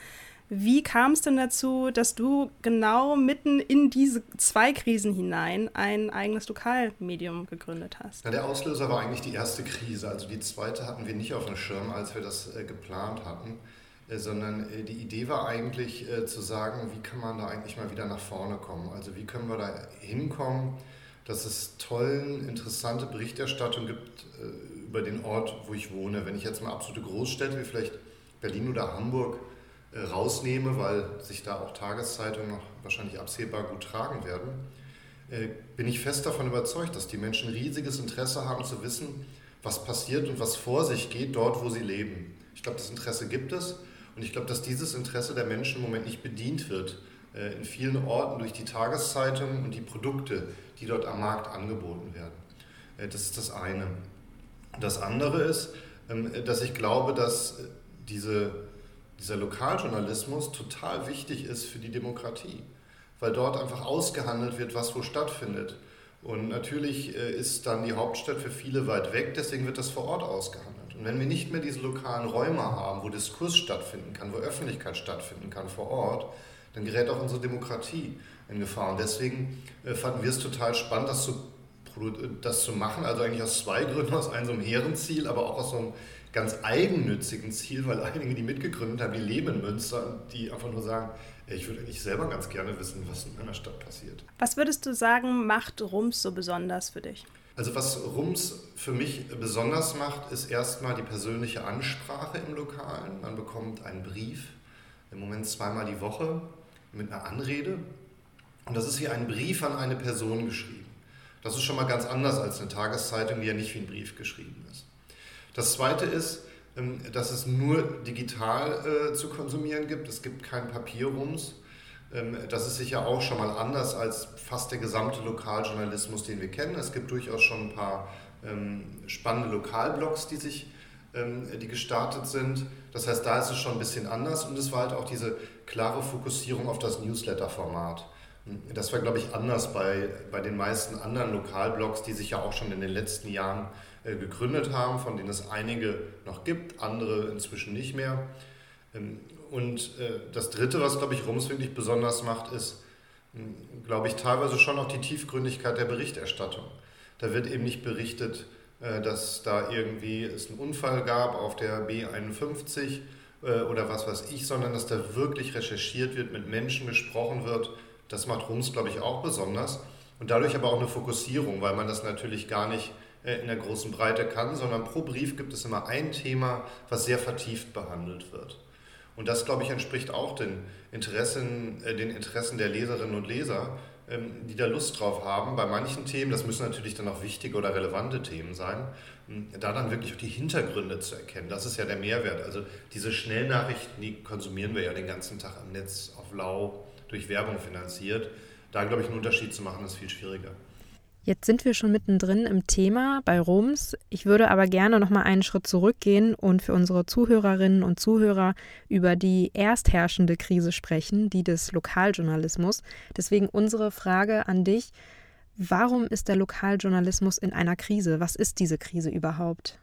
Wie kam es denn dazu, dass du genau mitten in diese zwei Krisen hinein ein eigenes Lokalmedium gegründet hast? Ja, der Auslöser war eigentlich die erste Krise. Also die zweite hatten wir nicht auf dem Schirm, als wir das äh, geplant hatten, äh, sondern äh, die Idee war eigentlich äh, zu sagen, wie kann man da eigentlich mal wieder nach vorne kommen? Also wie können wir da hinkommen, dass es tollen, interessante Berichterstattung gibt äh, über den Ort, wo ich wohne. Wenn ich jetzt mal absolute Großstädte wie vielleicht Berlin oder Hamburg rausnehme, weil sich da auch Tageszeitungen noch wahrscheinlich absehbar gut tragen werden, äh, bin ich fest davon überzeugt, dass die Menschen riesiges Interesse haben zu wissen, was passiert und was vor sich geht dort, wo sie leben. Ich glaube, das Interesse gibt es und ich glaube, dass dieses Interesse der Menschen im Moment nicht bedient wird äh, in vielen Orten durch die Tageszeitungen und die Produkte, die dort am Markt angeboten werden. Das ist das eine. Das andere ist, ähm, dass ich glaube, dass diese dieser Lokaljournalismus total wichtig ist für die Demokratie, weil dort einfach ausgehandelt wird, was wo stattfindet. Und natürlich äh, ist dann die Hauptstadt für viele weit weg, deswegen wird das vor Ort ausgehandelt. Und wenn wir nicht mehr diese lokalen Räume haben, wo Diskurs stattfinden kann, wo Öffentlichkeit stattfinden kann vor Ort, dann gerät auch unsere Demokratie in Gefahr. Und deswegen äh, fanden wir es total spannend, das zu, das zu machen. Also eigentlich aus zwei Gründen, aus einem so einem hehren Ziel, aber auch aus so einem ganz eigennützigen Ziel, weil einige, die mitgegründet haben, die leben in Münster, die einfach nur sagen, ich würde eigentlich selber ganz gerne wissen, was in meiner Stadt passiert. Was würdest du sagen, macht Rums so besonders für dich? Also was Rums für mich besonders macht, ist erstmal die persönliche Ansprache im Lokalen. Man bekommt einen Brief, im Moment zweimal die Woche, mit einer Anrede. Und das ist wie ein Brief an eine Person geschrieben. Das ist schon mal ganz anders als eine Tageszeitung, die ja nicht wie ein Brief geschrieben ist. Das Zweite ist, ähm, dass es nur digital äh, zu konsumieren gibt. Es gibt kein Papierrums. Ähm, das ist sicher auch schon mal anders als fast der gesamte Lokaljournalismus, den wir kennen. Es gibt durchaus schon ein paar ähm, spannende Lokalblogs, die sich die gestartet sind. Das heißt, da ist es schon ein bisschen anders und es war halt auch diese klare Fokussierung auf das Newsletter-Format. Das war, glaube ich, anders bei, bei den meisten anderen Lokalblogs, die sich ja auch schon in den letzten Jahren äh, gegründet haben, von denen es einige noch gibt, andere inzwischen nicht mehr. Ähm, und äh, das Dritte, was, glaube ich, Rums wirklich besonders macht, ist, hm, glaube ich, teilweise schon auch die Tiefgründigkeit der Berichterstattung. Da wird eben nicht berichtet, äh, dass da irgendwie es einen Unfall gab auf der B51 oder was weiß ich, sondern dass da wirklich recherchiert wird, mit Menschen gesprochen wird. Das macht Rums, glaube ich, auch besonders. Und dadurch aber auch eine Fokussierung, weil man das natürlich gar nicht äh, in der großen Breite kann, sondern pro Brief gibt es immer ein Thema, was sehr vertieft behandelt wird. Und das, glaube ich, entspricht auch den Interessen, äh, den Interessen der Leserinnen und Leser, ähm, die da Lust drauf haben. Bei manchen Themen, das müssen natürlich dann auch wichtige oder relevante Themen sein, ähm, da dann wirklich auch die Hintergründe zu erkennen. Das ist ja der Mehrwert. Also diese Schnellnachrichten, die konsumieren wir ja den ganzen Tag am Netz auf Lau durch Werbung finanziert. Da, glaube ich, einen Unterschied zu machen, ist viel schwieriger. Jetzt sind wir schon mittendrin im Thema bei Roms. Ich würde aber gerne noch mal einen Schritt zurückgehen und für unsere Zuhörerinnen und Zuhörer über die erstherrschende Krise sprechen, die des Lokaljournalismus. Deswegen unsere Frage an dich: Warum ist der Lokaljournalismus in einer Krise? Was ist diese Krise überhaupt?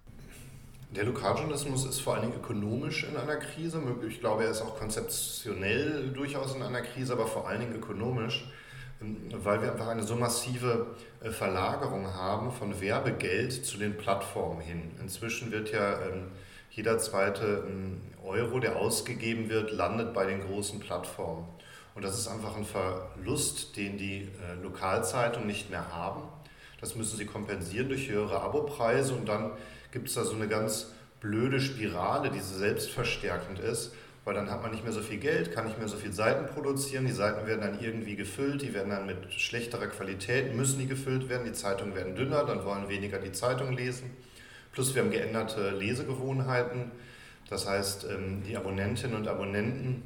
Der Lokaljournalismus ist vor allen Dingen ökonomisch in einer Krise. Ich glaube, er ist auch konzeptionell durchaus in einer Krise, aber vor allen Dingen ökonomisch weil wir einfach eine so massive äh, Verlagerung haben von Werbegeld zu den Plattformen hin. Inzwischen wird ja ähm, jeder zweite ähm, Euro, der ausgegeben wird, landet bei den großen Plattformen. Und das ist einfach ein Verlust, den die äh, Lokalzeitungen nicht mehr haben. Das müssen sie kompensieren durch höhere Abopreise und dann gibt es da so eine ganz blöde Spirale, die selbstverstärkend ist, weil dann hat man nicht mehr so viel Geld, kann nicht mehr so viel Seiten produzieren, die Seiten werden dann irgendwie gefüllt, die werden dann mit schlechterer Qualität, müssen die gefüllt werden, die Zeitungen werden dünner, dann wollen weniger die Zeitung lesen. Plus wir haben geänderte Lesegewohnheiten, das heißt, ähm, die Abonnentinnen und Abonnenten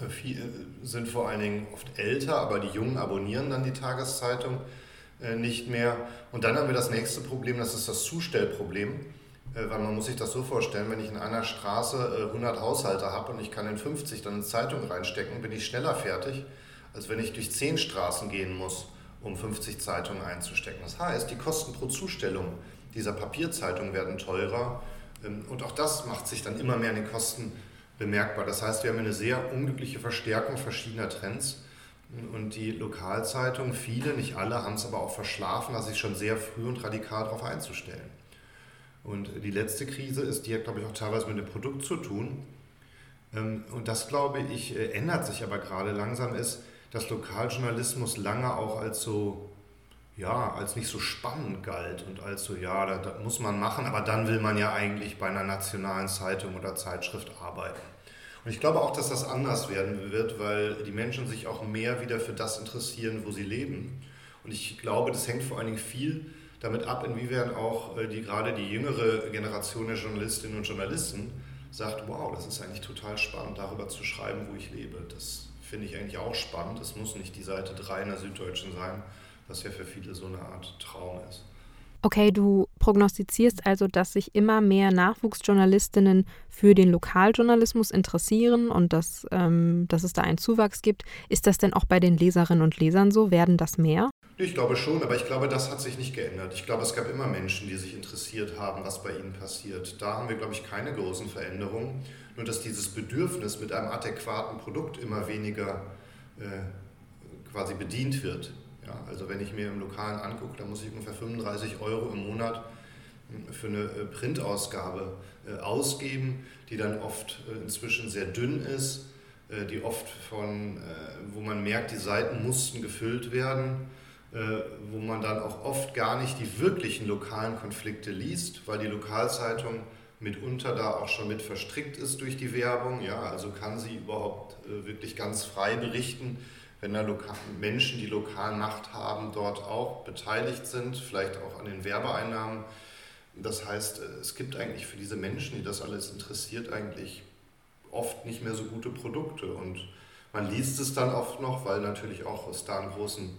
äh, äh, sind vor allen Dingen oft älter, aber die Jungen abonnieren dann die Tageszeitung nicht mehr. Und dann haben wir das nächste Problem, das ist das Zustellproblem. Weil man muss sich das so vorstellen, wenn ich in einer Straße 100 Haushalte habe und ich kann in 50 dann eine Zeitung reinstecken, bin ich schneller fertig, als wenn ich durch 10 Straßen gehen muss, um 50 Zeitungen einzustecken. Das heißt, die Kosten pro Zustellung dieser Papierzeitung werden teurer ähm, und auch das macht sich dann immer mehr in den Kosten bemerkbar. Das heißt, wir haben eine sehr unglückliche Verstärkung verschiedener Trends. Und die Lokalzeitungen, viele, nicht alle, haben es aber auch verschlafen, sich schon sehr früh und radikal darauf einzustellen. Und die letzte Krise ist, die hat, glaube ich, auch teilweise mit dem Produkt zu tun. Ähm, und das, glaube ich, äh, ändert sich aber gerade langsam, ist, dass Lokaljournalismus lange auch als so, ja, als nicht so spannend galt und als so, ja, das muss man machen, aber dann will man ja eigentlich bei einer nationalen Zeitung oder Zeitschrift arbeiten. Und ich glaube auch, dass das anders werden wird, weil die Menschen sich auch mehr wieder für das interessieren, wo sie leben. Und ich glaube, das hängt vor allen Dingen viel damit ab, inwiefern auch äh, die, gerade die jüngere Generation der Journalistinnen und Journalisten sagt, wow, das ist eigentlich total spannend, darüber zu schreiben, wo ich lebe. Das finde ich eigentlich auch spannend. Es muss nicht die Seite 3 in der Süddeutschen sein, was ja für viele so eine Art Traum ist. Okay, du prognostizierst also, dass sich immer mehr Nachwuchsjournalistinnen für den Lokaljournalismus interessieren und dass, ähm, dass es da einen Zuwachs gibt. Ist das denn auch bei den Leserinnen und Lesern so? Werden das mehr? Ich glaube schon, aber ich glaube, das hat sich nicht geändert. Ich glaube, es gab immer Menschen, die sich interessiert haben, was bei ihnen passiert. Da haben wir, glaube ich, keine großen Veränderungen. Nur, dass dieses Bedürfnis mit einem adäquaten Produkt immer weniger äh, quasi bedient wird. Ja, also wenn ich mir im Lokalen angucke, dann muss ich ungefähr 35 Euro im Monat für eine äh, Printausgabe äh, ausgeben, die dann oft äh, inzwischen sehr dünn ist, die oft von, wo man merkt, die Seiten mussten gefüllt werden, wo man dann auch oft gar nicht die wirklichen lokalen Konflikte liest, weil die Lokalzeitung mitunter da auch schon mit verstrickt ist durch die Werbung. Ja, also kann sie überhaupt wirklich ganz frei berichten wenn da Menschen, die lokal Macht haben, dort auch beteiligt sind, vielleicht auch an den Werbeeinnahmen. Das heißt, es gibt eigentlich für diese Menschen, die das alles interessiert, eigentlich oft nicht mehr so gute Produkte. Und man liest es dann oft noch, weil natürlich auch es da einen großen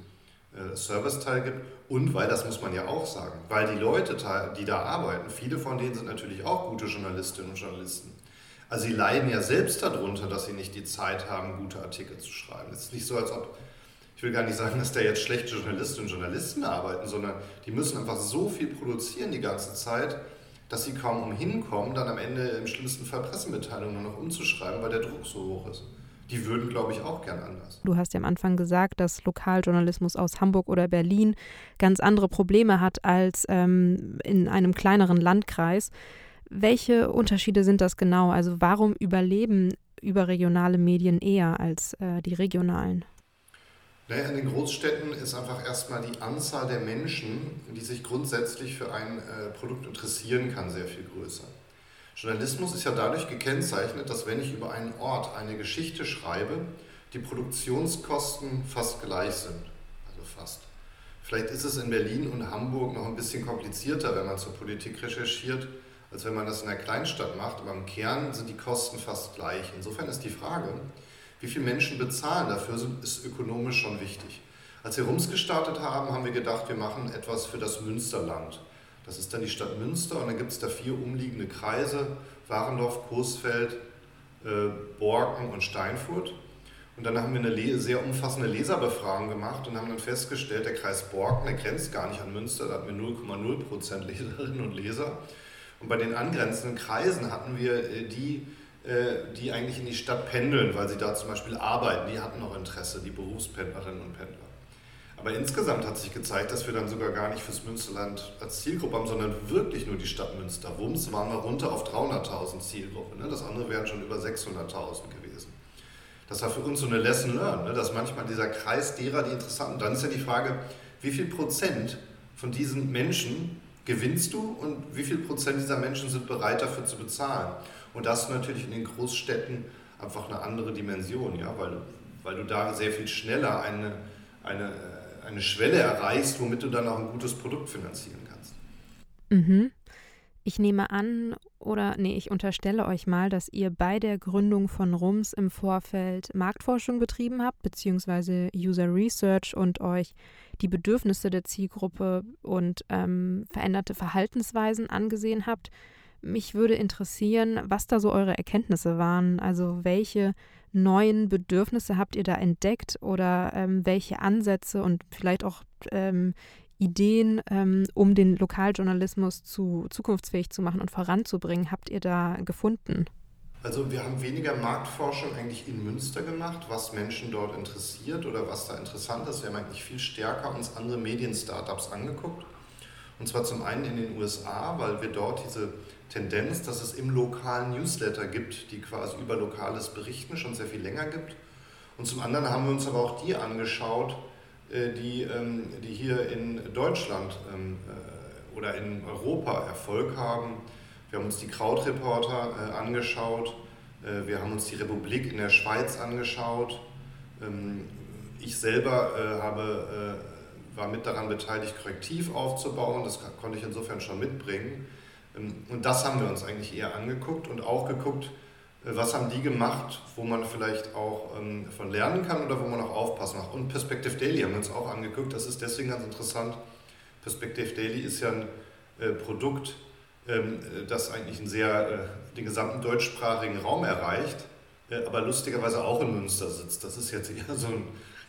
äh, Serviceteil gibt und weil, das muss man ja auch sagen, weil die Leute, die da arbeiten, viele von denen sind natürlich auch gute Journalistinnen und Journalisten. Also sie leiden ja selbst darunter, dass sie nicht die Zeit haben, gute Artikel zu schreiben. Es ist nicht so, als ob, ich will gar nicht sagen, dass da jetzt schlechte Journalistinnen und Journalisten arbeiten, sondern die müssen einfach so viel produzieren die ganze Zeit, dass sie kaum umhin kommen, dann am Ende im schlimmsten Fall Pressemitteilungen nur noch umzuschreiben, weil der Druck so hoch ist. Die würden, glaube ich, auch gern anders. Du hast ja am Anfang gesagt, dass Lokaljournalismus aus Hamburg oder Berlin ganz andere Probleme hat als ähm, in einem kleineren Landkreis. Welche Unterschiede sind das genau? Also warum überleben überregionale Medien eher als äh, die regionalen? Naja, in den Großstädten ist einfach erstmal die Anzahl der Menschen, die sich grundsätzlich für ein äh, Produkt interessieren kann, sehr viel größer. Journalismus ist ja dadurch gekennzeichnet, dass wenn ich über einen Ort eine Geschichte schreibe, die Produktionskosten fast gleich sind. Also fast. Vielleicht ist es in Berlin und Hamburg noch ein bisschen komplizierter, wenn man zur Politik recherchiert als wenn man das in einer Kleinstadt macht. Aber im Kern sind die Kosten fast gleich. Insofern ist die Frage, wie viele Menschen bezahlen dafür, ist ökonomisch schon wichtig. Als wir RUMS gestartet haben, haben wir gedacht, wir machen etwas für das Münsterland. Das ist dann die Stadt Münster und dann gibt es da vier umliegende Kreise, Warendorf, Coesfeld, äh, Borken und Steinfurt. Und dann haben wir eine sehr umfassende Leserbefragung gemacht und haben dann festgestellt, der Kreis Borken, der grenzt gar nicht an Münster, da hatten wir 0,0% Leserinnen und Leser. Und bei den angrenzenden Kreisen hatten wir äh, die, die eigentlich in die Stadt pendeln, weil sie da zum Beispiel arbeiten. Die hatten noch Interesse, die Berufspendlerinnen und Pendler. Aber insgesamt hat sich gezeigt, dass wir dann sogar gar nicht fürs Münsterland als Zielgruppe haben, sondern wirklich nur die Stadt Münster. Wumms waren wir runter auf 300.000 Zielgruppe. Ne? Das andere wären schon über 600.000 gewesen. Das war für uns so eine Lesson learned, ne? dass manchmal dieser Kreis derer, die interessant sind. Dann ist ja die Frage, wie viel Prozent von diesen Menschen gewinnst du und wie viel Prozent dieser Menschen sind bereit dafür zu bezahlen? Und das natürlich in den Großstädten einfach eine andere Dimension, ja? weil, weil du da sehr viel schneller eine, eine eine Schwelle erreichst, womit du dann auch ein gutes Produkt finanzieren kannst. Mhm. Ich nehme an, oder nee, ich unterstelle euch mal, dass ihr bei der Gründung von RUMS im Vorfeld Marktforschung betrieben habt, beziehungsweise User Research und euch die Bedürfnisse der Zielgruppe und ähm, veränderte Verhaltensweisen angesehen habt. Mich würde interessieren, was da so eure Erkenntnisse waren, also welche neuen Bedürfnisse habt ihr da entdeckt oder ähm, welche Ansätze und vielleicht auch ähm, Ideen, ähm, um den Lokaljournalismus zu, zukunftsfähig zu machen und voranzubringen, habt ihr da gefunden? Also wir haben weniger Marktforschung eigentlich in Münster gemacht, was Menschen dort interessiert oder was da interessant ist. Wir haben eigentlich viel stärker uns andere Medien-Startups angeguckt. Und zwar zum einen in den USA, weil wir dort diese Tendenz, dass es im lokalen Newsletter gibt, die quasi über Lokales berichten, schon sehr viel länger gibt. Und zum anderen haben wir uns aber auch die angeschaut, äh, die, ähm, die hier in Deutschland ähm, äh, oder in Europa Erfolg haben. Wir haben uns die Krautreporter äh, angeschaut, wir haben uns die Republik in der Schweiz angeschaut. Ähm, ich selber habe, war mit daran beteiligt, Korrektiv aufzubauen, das konnte ich insofern schon mitbringen. Ähm, und das haben wir uns eigentlich eher angeguckt und auch geguckt, äh, was haben die gemacht, wo man vielleicht auch ähm, von lernen kann oder wo man auch aufpassen muss. Und Perspective Daily haben wir uns auch angeguckt. Das ist deswegen ganz interessant. Perspective Daily ist ja ein äh, Produkt, ähm, das eigentlich einen sehr, äh, den gesamten deutschsprachigen Raum erreicht, aber lustigerweise auch in Münster sitzt. Das ist jetzt eher so ein,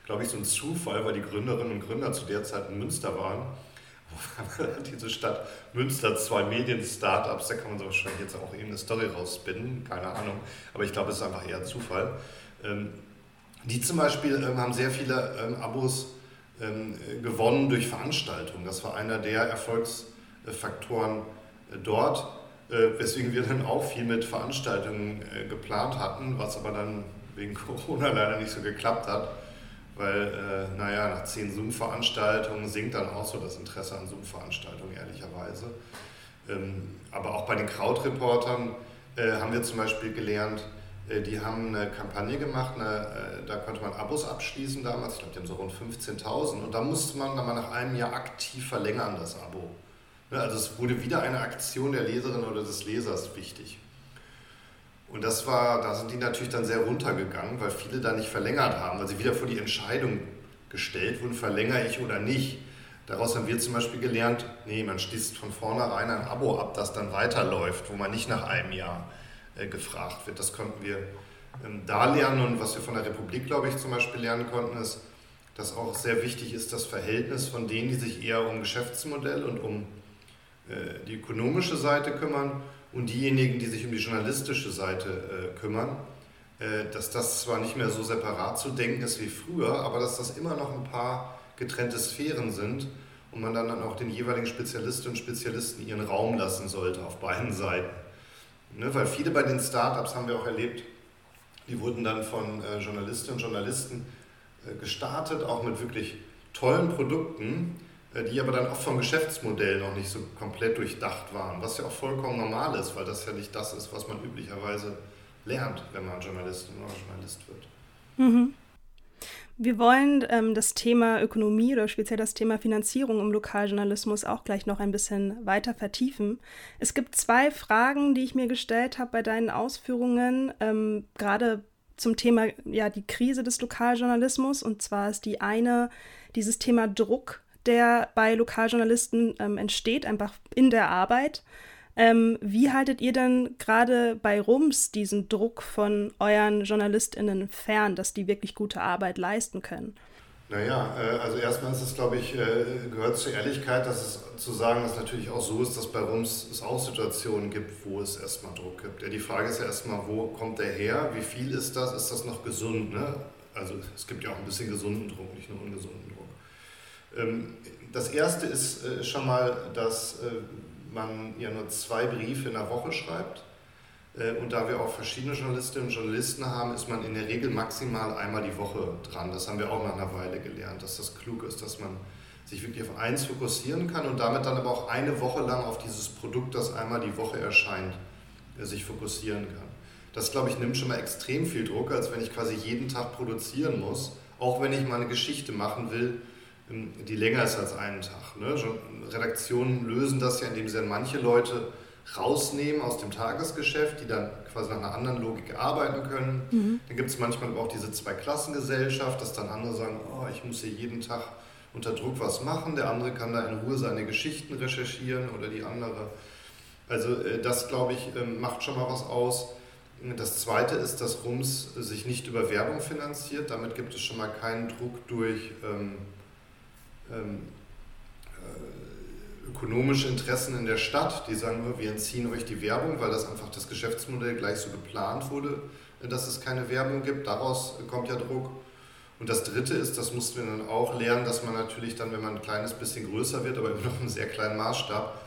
glaube ich, so ein Zufall, weil die Gründerinnen und Gründer zu der Zeit in Münster waren. diese Stadt Münster, zwei Medien-Startups, da kann man so wahrscheinlich jetzt auch eben eine Story rausspinnen, keine Ahnung, aber ich glaube, es ist einfach eher Zufall. Ähm, die zum Beispiel ähm, haben sehr viele ähm, Abos gewonnen durch Veranstaltungen. Das war einer der Erfolgsfaktoren äh, dort, äh, weswegen wir dann auch viel mit Veranstaltungen äh, geplant hatten, was aber dann wegen Corona leider nicht so geklappt hat weil, äh, naja, nach zehn Zoom-Veranstaltungen sinkt dann auch so das Interesse an Zoom-Veranstaltungen, ehrlicherweise. Ähm, aber auch bei den Krautreportern äh, haben wir zum Beispiel gelernt, äh, die haben eine Kampagne gemacht, eine, äh, da konnte man Abos abschließen damals, ich glaube, die haben so rund 15.000 und da musste man dann mal nach einem Jahr aktiv verlängern, das Abo. Ne, also es wurde wieder eine Aktion der Leserin oder des Lesers wichtig. Und das war, da sind die natürlich dann sehr runtergegangen, weil viele da nicht verlängert haben, weil sie wieder vor die Entscheidung gestellt wurden, verlängere ich oder nicht. Daraus haben wir zum Beispiel gelernt, nee, man schließt von vornherein ein Abo ab, das dann weiterläuft, wo man nicht nach einem Jahr äh, gefragt wird. Das konnten wir ähm, da lernen und was wir von der Republik, glaube ich, zum Beispiel lernen konnten, ist, dass auch sehr wichtig ist das Verhältnis von denen, die sich eher um Geschäftsmodell und um äh, die ökonomische Seite kümmern und diejenigen, die sich um die journalistische Seite äh, kümmern, äh, dass das zwar nicht mehr so separat zu denken ist wie früher, aber dass das immer noch ein paar getrennte Sphären sind und man dann auch den jeweiligen Spezialistinnen und Spezialisten ihren Raum lassen sollte auf beiden Seiten. Ne, weil viele bei den Startups haben wir auch erlebt, die wurden dann von äh, Journalistinnen und Journalisten äh, gestartet, auch mit wirklich tollen Produkten, die aber dann auch vom Geschäftsmodell noch nicht so komplett durchdacht waren, was ja auch vollkommen normal ist, weil das ja nicht das ist, was man üblicherweise lernt, wenn man Journalistin oder Journalist wird. Mhm. Wir wollen ähm, das Thema Ökonomie oder speziell das Thema Finanzierung im Lokaljournalismus auch gleich noch ein bisschen weiter vertiefen. Es gibt zwei Fragen, die ich mir gestellt habe bei deinen Ausführungen, ähm, gerade zum Thema ja die Krise des Lokaljournalismus. Und zwar ist die eine dieses Thema Druck der bei Lokaljournalisten ähm, entsteht, einfach in der Arbeit. Ähm, wie haltet ihr denn gerade bei RUMS diesen Druck von euren JournalistInnen fern, dass die wirklich gute Arbeit leisten können? Naja, äh, also erstmal ist es, glaube ich, äh, gehört zur Ehrlichkeit, dass es zu sagen, dass es natürlich auch so ist, dass bei RUMS es auch Situationen gibt, wo es erstmal Druck gibt. Ja, die Frage ist ja erstmal, wo kommt der her? Wie viel ist das? Ist das noch gesund? Ne? Also es gibt ja auch ein bisschen gesunden Druck, nicht nur ungesunden Druck. Ähm, das erste ist äh, schon mal, dass äh, man ja nur zwei Briefe in der Woche schreibt. Äh, und da wir auch verschiedene Journalistinnen und Journalisten haben, ist man in der Regel maximal einmal die Woche dran. Das haben wir auch nach einer Weile gelernt, dass das klug ist, dass man sich wirklich auf eins fokussieren kann und damit dann aber auch eine Woche lang auf dieses Produkt, das einmal die Woche erscheint, sich fokussieren kann. Das, glaube ich, nimmt schon mal extrem viel Druck, als wenn ich quasi jeden Tag produzieren muss, auch wenn ich mal eine Geschichte machen will, die länger ist als einen Tag. Ne? Redaktionen lösen das ja, indem sie dann manche Leute rausnehmen aus dem Tagesgeschäft, die dann quasi nach einer anderen Logik arbeiten können. Mhm. Dann gibt es manchmal auch diese Zweiklassengesellschaft, dass dann andere sagen, oh, ich muss hier jeden Tag unter Druck was machen, der andere kann da in Ruhe seine Geschichten recherchieren oder die andere. Also äh, das, glaube ich, ähm, macht schon mal was aus. Das Zweite ist, dass Rums sich nicht über Werbung finanziert. Damit gibt es schon mal keinen Druck durch ähm, ähm, äh, ökonomische Interessen in der Stadt, die sagen, wir entziehen euch die Werbung, weil das einfach das Geschäftsmodell gleich so geplant wurde, dass es keine Werbung gibt. Daraus kommt ja Druck. Und das Dritte ist, das mussten wir dann auch lernen, dass man natürlich dann, wenn man ein kleines bisschen größer wird, aber immer noch einen sehr kleinen Maßstab,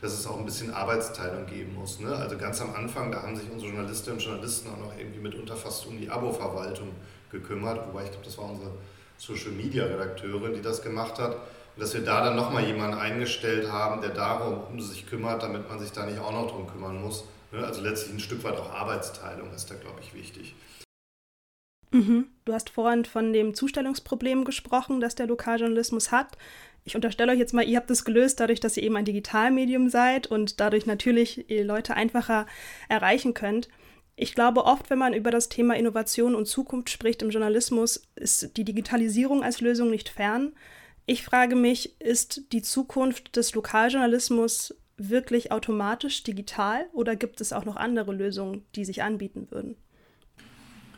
dass es auch ein bisschen Arbeitsteilung geben muss. Ne? Also ganz am Anfang, da haben sich unsere Journalistinnen und Journalisten auch noch irgendwie mitunter fast um die Abo-Verwaltung gekümmert, wobei ich glaube, das war unsere Social-Media-Redakteurin, die das gemacht hat. Und dass wir da dann nochmal jemanden eingestellt haben, der darum um sich kümmert, damit man sich da nicht auch noch drum kümmern muss. Ne? Also letztlich ein Stück weit auch Arbeitsteilung ist da, glaube ich, wichtig. Mhm. Du hast vorhin von dem Zustellungsproblem gesprochen, das der Lokaljournalismus hat. Ich unterstelle euch jetzt mal, ihr habt es gelöst, dadurch, dass ihr eben ein Digitalmedium seid und dadurch natürlich Leute einfacher erreichen könnt. Ich glaube, oft, wenn man über das Thema Innovation und Zukunft spricht im Journalismus, ist die Digitalisierung als Lösung nicht fern. Ich frage mich, ist die Zukunft des Lokaljournalismus wirklich automatisch digital oder gibt es auch noch andere Lösungen, die sich anbieten würden?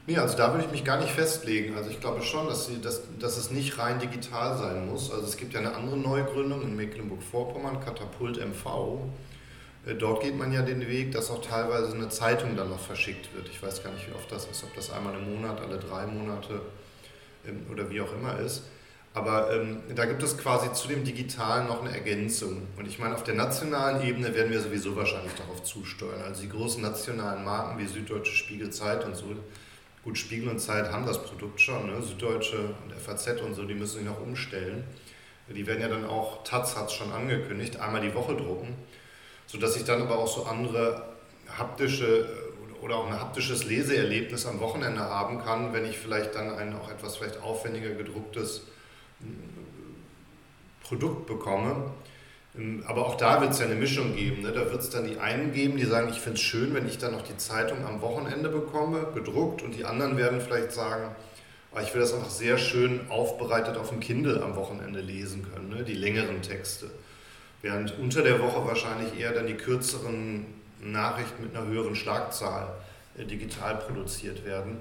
Nee, also da würde ich mich gar nicht festlegen. Also ich glaube schon, dass, sie, dass, dass es nicht rein digital sein muss. Also es gibt ja eine andere Neugründung in Mecklenburg-Vorpommern, Katapult MV dort geht man ja den Weg, dass auch teilweise eine Zeitung dann noch verschickt wird. Ich weiß gar nicht, wie oft das ist, ob das einmal im Monat, alle drei Monate ähm, oder wie auch immer ist. Aber ähm, da gibt es quasi zu dem Digitalen noch eine Ergänzung. Und ich meine, auf der nationalen Ebene werden wir sowieso wahrscheinlich darauf zusteuern. Also die großen nationalen Marken wie Süddeutsche Spiegel Zeit und so. Gut, Spiegel und Zeit haben das Produkt schon, ne? Süddeutsche und FAZ und so, die müssen sich noch umstellen. Die werden ja dann auch, Taz hat es schon angekündigt, einmal die Woche drucken sodass ich dann aber auch so andere haptische äh, oder auch ein haptisches Leseerlebnis am Wochenende haben kann, wenn ich vielleicht dann ein auch etwas vielleicht aufwendiger gedrucktes äh, Produkt bekomme. Ähm, aber auch da wird es ja eine Mischung geben. Ne? Da wird es dann die einen geben, die sagen, ich finde es schön, wenn ich dann noch die Zeitung am Wochenende bekomme, gedruckt, und die anderen werden vielleicht sagen, ah, ich will das einfach sehr schön aufbereitet auf dem Kindle am Wochenende lesen können, ne? die längeren Texte. Während unter der Woche wahrscheinlich eher dann die kürzeren Nachrichten mit einer höheren Schlagzahl äh, digital produziert werden.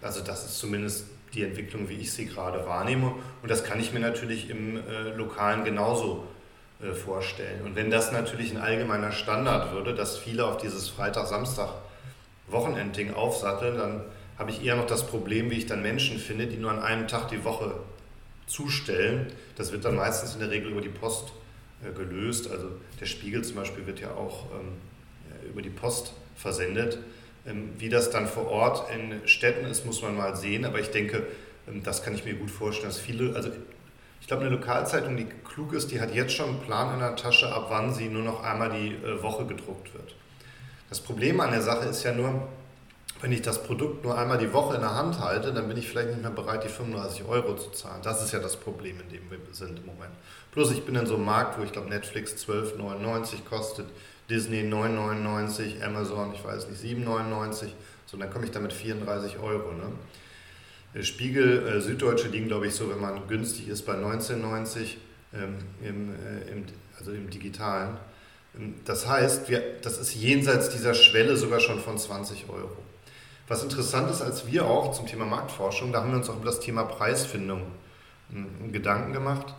Also das ist zumindest die Entwicklung, wie ich sie gerade wahrnehme. Und das kann ich mir natürlich im äh, Lokalen genauso äh, vorstellen. Und wenn das natürlich ein allgemeiner Standard würde, dass viele auf dieses Freitag-Samstag-Wochenendding aufsatteln, dann habe ich eher noch das Problem, wie ich dann Menschen finde, die nur an einem Tag die Woche zustellen. Das wird dann meistens in der Regel über die Post gelöst. Also der Spiegel zum Beispiel wird ja auch ähm, über die Post versendet. Ähm, wie das dann vor Ort in Städten ist, muss man mal sehen. Aber ich denke, ähm, das kann ich mir gut vorstellen, dass viele, also ich glaube, eine Lokalzeitung, die klug ist, die hat jetzt schon einen Plan in der Tasche, ab wann sie nur noch einmal die äh, Woche gedruckt wird. Das Problem an der Sache ist ja nur, wenn ich das Produkt nur einmal die Woche in der Hand halte, dann bin ich vielleicht nicht mehr bereit, die 35 Euro zu zahlen. Das ist ja das Problem, in dem wir sind im Moment. Plus ich bin in so einem Markt, wo ich glaube Netflix 12,99 kostet, Disney 9,99, Amazon, ich weiß nicht, 7,99. So, dann komme ich damit 34 Euro. Ne? Spiegel, äh, Süddeutsche liegen, glaube ich, so, wenn man günstig ist, bei 19,90 ähm, im, äh, im, also im Digitalen. Ähm, das heißt, wir, das ist jenseits dieser Schwelle sogar schon von 20 Euro. Was interessant ist, als wir auch zum Thema Marktforschung, da haben wir uns auch über das Thema Preisfindung Gedanken gemacht.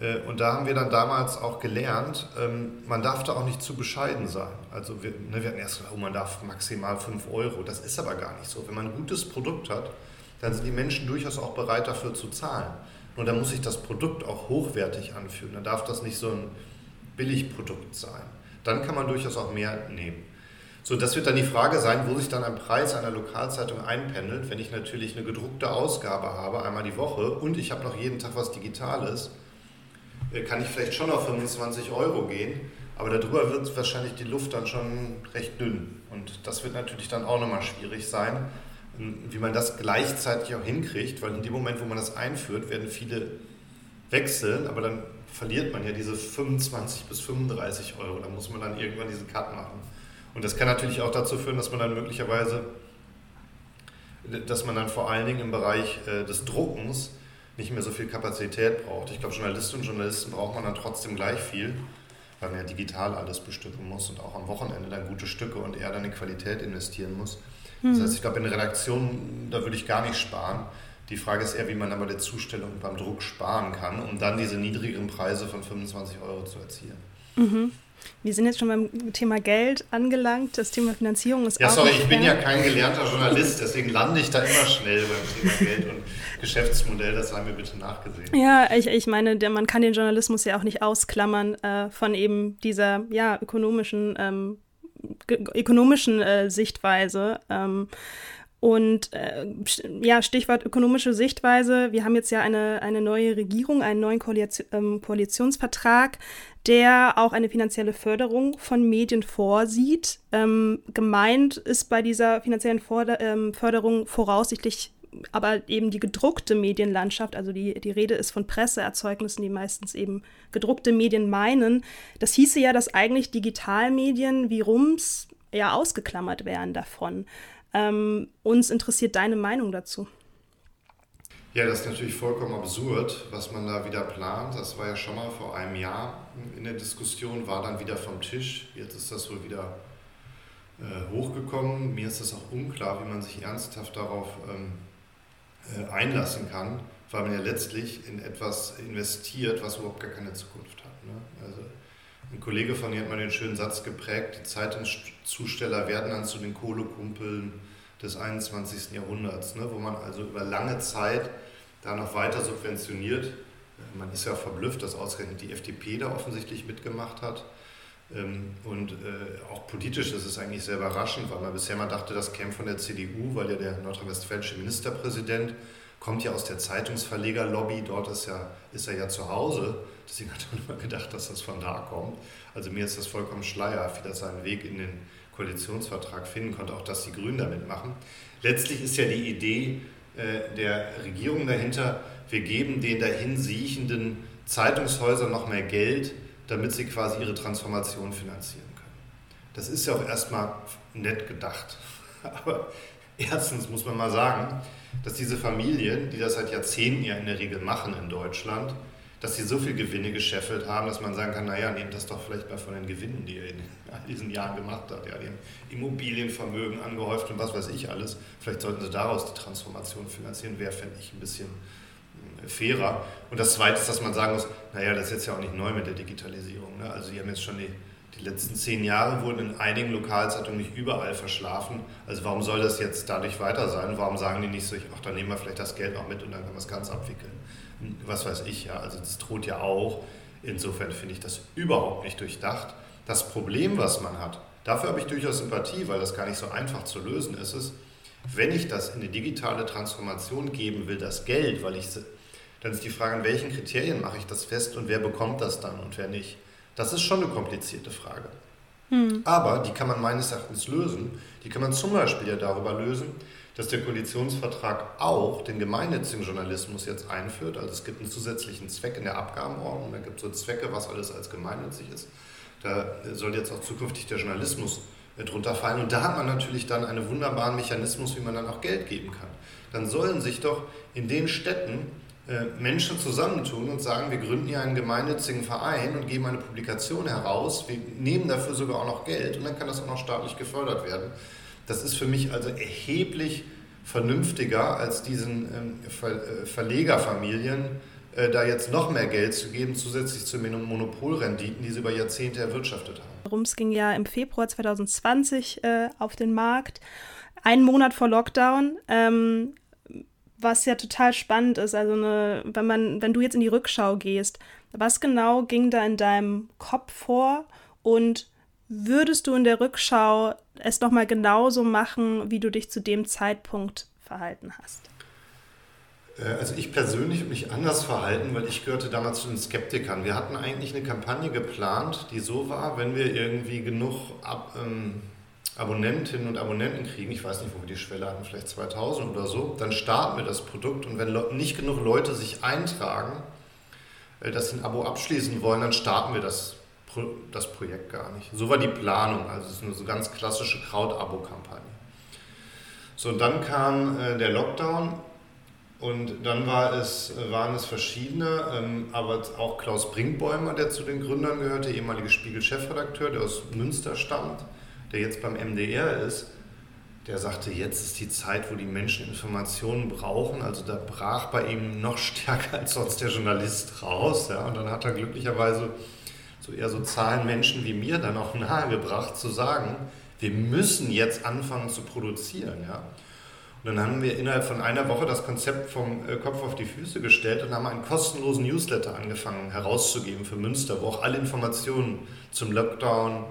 Äh, und da haben wir dann damals auch gelernt, ähm, man darf da auch nicht zu bescheiden sein. Also wir, ne, wir hatten erst gesagt, oh, man darf maximal 5 Euro. Das ist aber gar nicht so. Wenn man ein gutes Produkt hat, dann sind die Menschen durchaus auch bereit dafür zu zahlen. Und dann muss sich das Produkt auch hochwertig anfühlen. Dann darf das nicht so ein Billigprodukt sein. Dann kann man durchaus auch mehr nehmen. So, das wird dann die Frage sein, wo sich dann ein Preis einer Lokalzeitung einpendelt, wenn ich natürlich eine gedruckte Ausgabe habe, einmal die Woche, und ich habe noch jeden Tag was Digitales, äh, kann ich vielleicht schon auf 25 Euro gehen, aber darüber wird wahrscheinlich die Luft dann schon recht dünn. Und das wird natürlich dann auch nochmal schwierig sein, ähm, wie man das gleichzeitig auch hinkriegt, weil in dem Moment, wo man das einführt, werden viele wechseln, aber dann verliert man ja diese 25 bis 35 Euro. Da muss man dann irgendwann diesen Cut machen. Und das kann natürlich auch dazu führen, dass man dann möglicherweise, dass man dann vor allen Dingen im Bereich äh, des Druckens nicht mehr so viel Kapazität braucht. Ich glaube, Journalistinnen und Journalisten braucht man dann trotzdem gleich viel, weil man ja digital alles bestücken muss und auch am Wochenende dann gute Stücke und eher dann in Qualität investieren muss. Das heißt, ich glaube, in der Redaktion, da würde ich gar nicht sparen. Die Frage ist eher, wie man dann bei der Zustellung beim Druck sparen kann, um dann diese niedrigeren Preise von 25 Euro zu erzielen. Mhm. Wir sind jetzt schon beim Thema Geld angelangt. Das Thema Finanzierung ist ja, auch. Ja, sorry, ich bin ja kein gelernter Journalist, deswegen lande ich da immer schnell beim Thema Geld und Geschäftsmodell. Das sei mir bitte nachgesehen. Ja, ich, ich meine, der, man kann den Journalismus ja auch nicht ausklammern äh, von eben dieser ja, ökonomischen, ähm, ökonomischen äh, Sichtweise. Ähm, und äh, ja, Stichwort ökonomische Sichtweise. Wir haben jetzt ja eine, eine neue Regierung, einen neuen Koalition, ähm, Koalitionsvertrag, der auch eine finanzielle Förderung von Medien vorsieht. Ähm, gemeint ist bei dieser finanziellen Forder ähm, Förderung voraussichtlich aber eben die gedruckte Medienlandschaft, also die, die Rede ist von Presseerzeugnissen, die meistens eben gedruckte Medien meinen. Das hieße ja, dass eigentlich Digitalmedien wie Rums ja ausgeklammert wären davon. Ähm, uns interessiert deine Meinung dazu. Ja, das ist natürlich vollkommen absurd, was man da wieder plant. Das war ja schon mal vor einem Jahr in der Diskussion, war dann wieder vom Tisch. Jetzt ist das wohl wieder äh, hochgekommen. Mir ist das auch unklar, wie man sich ernsthaft darauf ähm, äh, einlassen kann, weil man ja letztlich in etwas investiert, was überhaupt gar keine Zukunft hat. Ne? Also ein Kollege von mir hat mal den schönen Satz geprägt, die Zeitungszusteller werden dann zu den Kohlekumpeln des 21. Jahrhunderts, ne, wo man also über lange Zeit da noch weiter subventioniert. Man ist ja verblüfft, dass ausgerechnet die FDP da offensichtlich mitgemacht hat. Ähm, und äh, auch politisch ist es eigentlich sehr überraschend, weil man bisher mal dachte, das käme von der CDU, weil ja der nordrhein-westfälische Ministerpräsident kommt ja aus der Zeitungsverlegerlobby, dort ist, ja, ist er ja zu Hause. Deswegen hat man immer gedacht, dass das von da kommt. Also mir ist das vollkommen schleierhaft, wie das seinen Weg in den Koalitionsvertrag finden konnte, auch dass die Grünen damit machen. Letztlich ist ja die Idee äh, der Regierung dahinter, wir geben den dahin siechenden Zeitungshäusern noch mehr Geld, damit sie quasi ihre Transformation finanzieren können. Das ist ja auch erstmal nett gedacht. Aber erstens muss man mal sagen, dass diese Familien, die das seit Jahrzehnten ja in der Regel machen in Deutschland, dass sie so viel Gewinne gescheffelt haben, dass man sagen kann, naja, nehmt das doch vielleicht mal von den Gewinnen, die ihr in diesen Jahren gemacht habt. Ja, den Immobilienvermögen angehäuft und was weiß ich alles. Vielleicht sollten sie daraus die Transformation finanzieren, wäre, fände ich, ein bisschen äh, fairer. Und das Zweite ist, dass man sagen muss, naja, das ist jetzt ja auch nicht neu mit der Digitalisierung. Ne? Also die haben jetzt schon die, die letzten zehn Jahre wurden in einigen Lokalzeitungen nicht überall verschlafen. Also warum soll das jetzt dadurch weiter sein? Warum sagen die nicht so, ach, dann nehmen wir vielleicht das Geld noch mit und dann können wir es ganz abwickeln? Was weiß ich, ja, also das droht ja auch. Insofern finde ich das überhaupt nicht durchdacht. Das Problem, was man hat, dafür habe ich durchaus Sympathie, weil das gar nicht so einfach zu lösen ist, ist, wenn ich das in die digitale Transformation geben will, das Geld, weil ich, dann ist die Frage, an welchen Kriterien mache ich das fest und wer bekommt das dann und wer nicht. Das ist schon eine komplizierte Frage. Hm. Aber die kann man meines Erachtens lösen. Die kann man zum Beispiel ja darüber lösen, dass der Koalitionsvertrag auch den gemeinnützigen Journalismus jetzt einführt. Also es gibt einen zusätzlichen Zweck in der Abgabenordnung, da gibt es so Zwecke, was alles als gemeinnützig ist. Da soll jetzt auch zukünftig der Journalismus äh, drunter fallen. Und da hat man natürlich dann einen wunderbaren Mechanismus, wie man dann auch Geld geben kann. Dann sollen sich doch in den Städten äh, Menschen zusammentun und sagen, wir gründen hier einen gemeinnützigen Verein und geben eine Publikation heraus, wir nehmen dafür sogar auch noch Geld und dann kann das auch noch staatlich gefördert werden. Das ist für mich also erheblich vernünftiger als diesen ähm, äh, Verlegerfamilien äh, da jetzt noch mehr Geld zu geben, zusätzlich zu Monopolrenditen, die sie über Jahrzehnte erwirtschaftet haben. Rums ging ja im Februar 2020 äh, auf den Markt, einen Monat vor Lockdown. Ähm, was ja total spannend ist. Also eine, wenn man, wenn du jetzt in die Rückschau gehst, was genau ging da in deinem Kopf vor und würdest du in der Rückschau es nochmal genauso machen, wie du dich zu dem Zeitpunkt verhalten hast? Äh, also ich persönlich habe mich anders verhalten, weil ich gehörte damals zu den Skeptikern. Wir hatten eigentlich eine Kampagne geplant, die so war, wenn wir irgendwie genug Ab, ähm, Abonnentinnen und Abonnenten kriegen, ich weiß nicht, wo wir die Schwelle hatten, vielleicht 2000 oder so, dann starten wir das Produkt und wenn nicht genug Leute sich eintragen, äh, sie ein Abo abschließen wollen, dann starten wir das, das Projekt gar nicht. So war die Planung, also es ist eine so ganz klassische Kraut-Abo-Kampagne. So, dann kam äh, der Lockdown und dann war es, waren es verschiedene, ähm, aber auch Klaus Brinkbäumer, der zu den Gründern gehörte, ehemaliger Spiegel-Chefredakteur, der aus Münster stammt, der jetzt beim MDR ist, der sagte, jetzt ist die Zeit, wo die Menschen Informationen brauchen. Also da brach bei ihm noch stärker als sonst der Journalist raus. Ja? Und dann hat er glücklicherweise so eher so Zahlenmenschen wie mir dann auch nahegebracht zu sagen, wir müssen jetzt anfangen zu produzieren. Ja? Und dann haben wir innerhalb von einer Woche das Konzept vom äh, Kopf auf die Füße gestellt und haben einen kostenlosen Newsletter angefangen herauszugeben für Münster, wo auch alle Informationen zum Lockdown,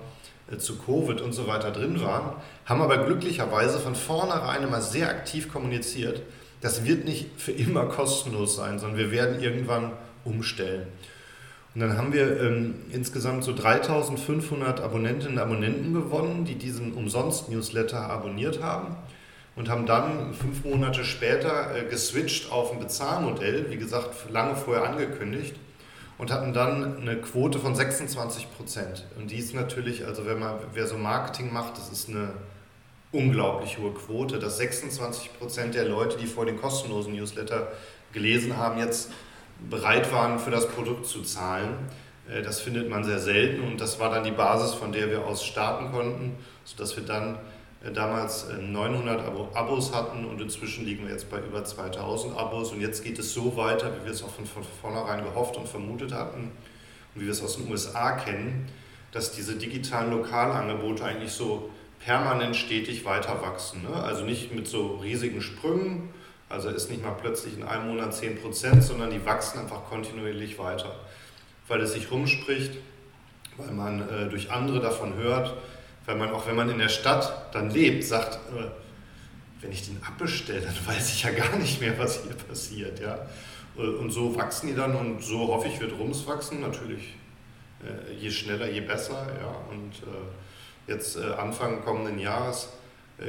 äh, zu Covid und so weiter drin waren, haben aber glücklicherweise von vornherein immer sehr aktiv kommuniziert, das wird nicht für immer kostenlos sein, sondern wir werden irgendwann umstellen. Und dann haben wir ähm, insgesamt so 3500 Abonnentinnen und Abonnenten gewonnen, die diesen Umsonst-Newsletter abonniert haben und haben dann fünf Monate später äh, geswitcht auf ein Bezahlmodell, wie gesagt, lange vorher angekündigt und hatten dann eine Quote von 26 Prozent. Und die ist natürlich, also wenn man, wer so Marketing macht, das ist eine unglaublich hohe Quote, dass 26 Prozent der Leute, die vor den kostenlosen Newsletter gelesen haben, jetzt bereit waren, für das Produkt zu zahlen. Äh, das findet man sehr selten und das war dann die Basis, von der wir aus starten konnten, sodass wir dann äh, damals 900 äh, Abos hatten und inzwischen liegen wir jetzt bei über 2000 Abos und jetzt geht es so weiter, wie wir es auch von, von vornherein gehofft und vermutet hatten und wie wir es aus den USA kennen, dass diese digitalen Lokalangebote eigentlich so permanent stetig weiter wachsen. Ne? Also nicht mit so riesigen Sprüngen, also ist nicht mal plötzlich in einem Monat 10%, sondern die wachsen einfach kontinuierlich weiter, weil es sich rumspricht, weil man äh, durch andere davon hört, weil man auch, wenn man in der Stadt dann lebt, sagt, äh, wenn ich den abbestelle, dann weiß ich ja gar nicht mehr, was hier passiert. Ja? Äh, und so wachsen die dann und so hoffe ich, wird Rums wachsen. Natürlich äh, je schneller, je besser. Ja? Und jetzt Anfang kommenden Jahres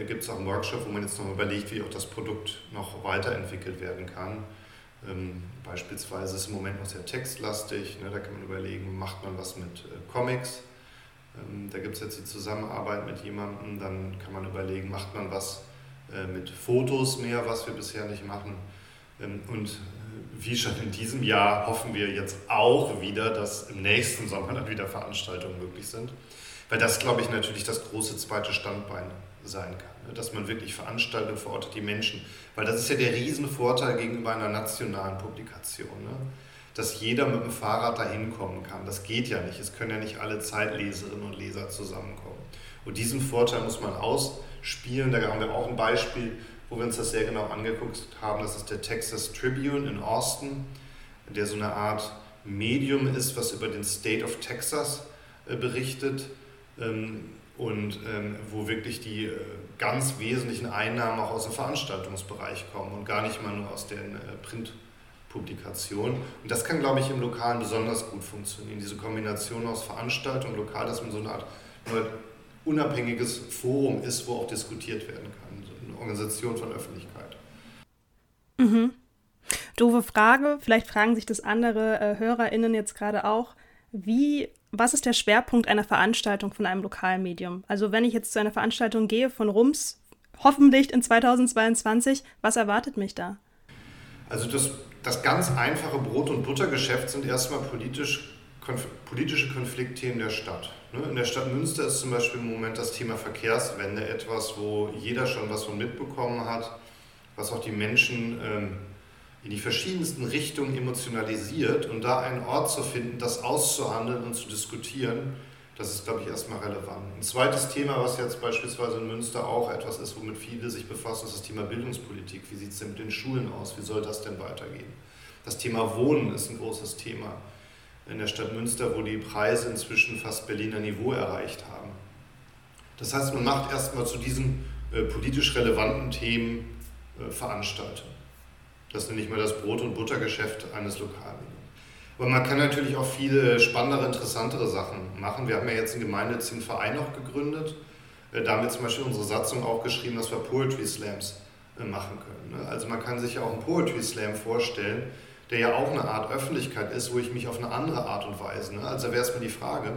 gibt es auch einen Workshop, wo man jetzt noch überlegt, wie auch das Produkt noch weiterentwickelt werden kann. Ähm, beispielsweise ist im Moment noch sehr textlastig. Ne? Da kann man überlegen, macht man was mit Comics ähm, da gibt es jetzt die Zusammenarbeit mit jemandem, dann kann man überlegen, macht man was äh, mit Fotos mehr, was wir bisher nicht machen. Ähm, und äh, wie schon in diesem Jahr hoffen wir jetzt auch wieder, dass im nächsten Sommer dann wieder Veranstaltungen möglich sind. Weil das, glaube ich, natürlich das große zweite Standbein sein kann. Ne? Dass man wirklich Veranstaltungen vor Ort, die Menschen, weil das ist ja der Riesenvorteil gegenüber einer nationalen Publikation. Ne? dass jeder mit dem Fahrrad dahin kommen kann. Das geht ja nicht. Es können ja nicht alle Zeitleserinnen und Leser zusammenkommen. Und diesen Vorteil muss man ausspielen. Da haben wir auch ein Beispiel, wo wir uns das sehr genau angeguckt haben. Das ist der Texas Tribune in Austin, der so eine Art Medium ist, was über den State of Texas äh, berichtet ähm, und ähm, wo wirklich die äh, ganz wesentlichen Einnahmen auch aus dem Veranstaltungsbereich kommen und gar nicht mal nur aus den äh, Print- Publikation. Und das kann, glaube ich, im Lokalen besonders gut funktionieren. Diese Kombination aus Veranstaltung, Lokal, dass man so eine Art unabhängiges Forum ist, wo auch diskutiert werden kann. So eine Organisation von Öffentlichkeit. Mhm. Doofe Frage, vielleicht fragen sich das andere äh, HörerInnen jetzt gerade auch. Wie, was ist der Schwerpunkt einer Veranstaltung von einem Lokalmedium? Also wenn ich jetzt zu einer Veranstaltung gehe von Rums, hoffentlich in 2022, was erwartet mich da? Also das das ganz einfache Brot- und Buttergeschäft sind erstmal politisch, konf politische Konfliktthemen der Stadt. Ne? In der Stadt Münster ist zum Beispiel im Moment das Thema Verkehrswende etwas, wo jeder schon was von mitbekommen hat, was auch die Menschen ähm, in die verschiedensten Richtungen emotionalisiert und da einen Ort zu finden, das auszuhandeln und zu diskutieren, Das ist, glaube ich, erstmal relevant. Ein zweites Thema, was jetzt beispielsweise in Münster auch etwas ist, womit viele sich befassen, ist das Thema Bildungspolitik. Wie sieht es denn mit den Schulen aus? Wie soll das denn weitergehen? Das Thema Wohnen ist ein großes Thema in der Stadt Münster, wo die Preise inzwischen fast Berliner Niveau erreicht haben. Das heißt, man macht erstmal zu diesen äh, politisch relevanten Themen äh, Veranstaltungen. Das nenne ich mal das Brot- und Buttergeschäft eines Lokalmediums. Aber man kann natürlich auch viele spannendere, interessantere Sachen machen. Wir haben ja jetzt einen gemeinnützigen Verein auch gegründet. Äh, da haben wir zum Beispiel unsere Satzung auch geschrieben, dass wir Poetry Slams äh, machen können. Ne? Also man kann sich ja auch einen Poetry Slam vorstellen, der ja auch eine Art Öffentlichkeit ist, wo ich mich auf eine andere Art und Weise, ne? also wäre es mir die Frage,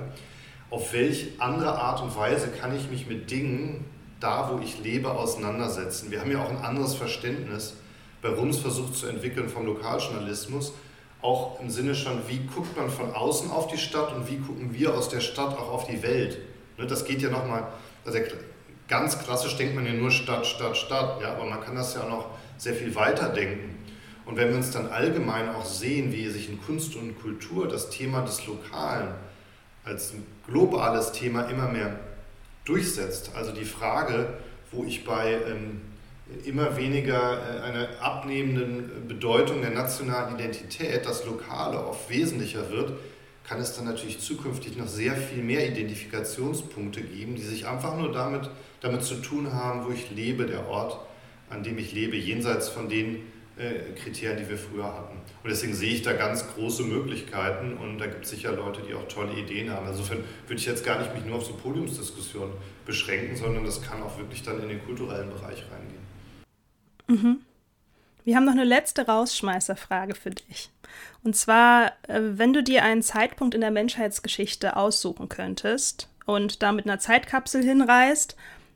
auf welche andere Art und Weise kann ich mich mit Dingen da, wo ich lebe, auseinandersetzen. Wir haben ja auch ein anderes Verständnis bei Rums versucht zu entwickeln vom Lokaljournalismus, auch im Sinne schon, wie guckt man von außen auf die Stadt und wie gucken wir aus der Stadt auch auf die Welt. Ne, das geht ja nochmal, also ganz klassisch denkt man ja nur Stadt, Stadt, Stadt, ja, aber man kann das ja auch noch sehr viel weiter denken. Und wenn wir uns dann allgemein auch sehen, wie sich in Kunst und Kultur das Thema des Lokalen als ein globales Thema immer mehr durchsetzt, also die Frage, wo ich bei ähm, immer weniger äh, einer abnehmenden Bedeutung der nationalen Identität, das Lokale oft wesentlicher wird, kann es dann natürlich zukünftig noch sehr viel mehr Identifikationspunkte geben, die sich einfach nur damit, damit zu tun haben, wo ich lebe, der Ort, an dem ich lebe, jenseits von den äh, Kriterien, die wir früher hatten. Und deswegen sehe ich da ganz große Möglichkeiten und da gibt es sicher Leute, die auch tolle Ideen haben. Insofern würde ich jetzt gar nicht mich nur auf so Podiumsdiskussionen beschränken, sondern das kann auch wirklich dann in den kulturellen Bereich reingehen. Mhm. Wir haben noch eine letzte Rausschmeißerfrage für dich. Und zwar, äh, wenn du dir einen Zeitpunkt in der Menschheitsgeschichte aussuchen könntest und da mit einer Zeitkapsel hinreist,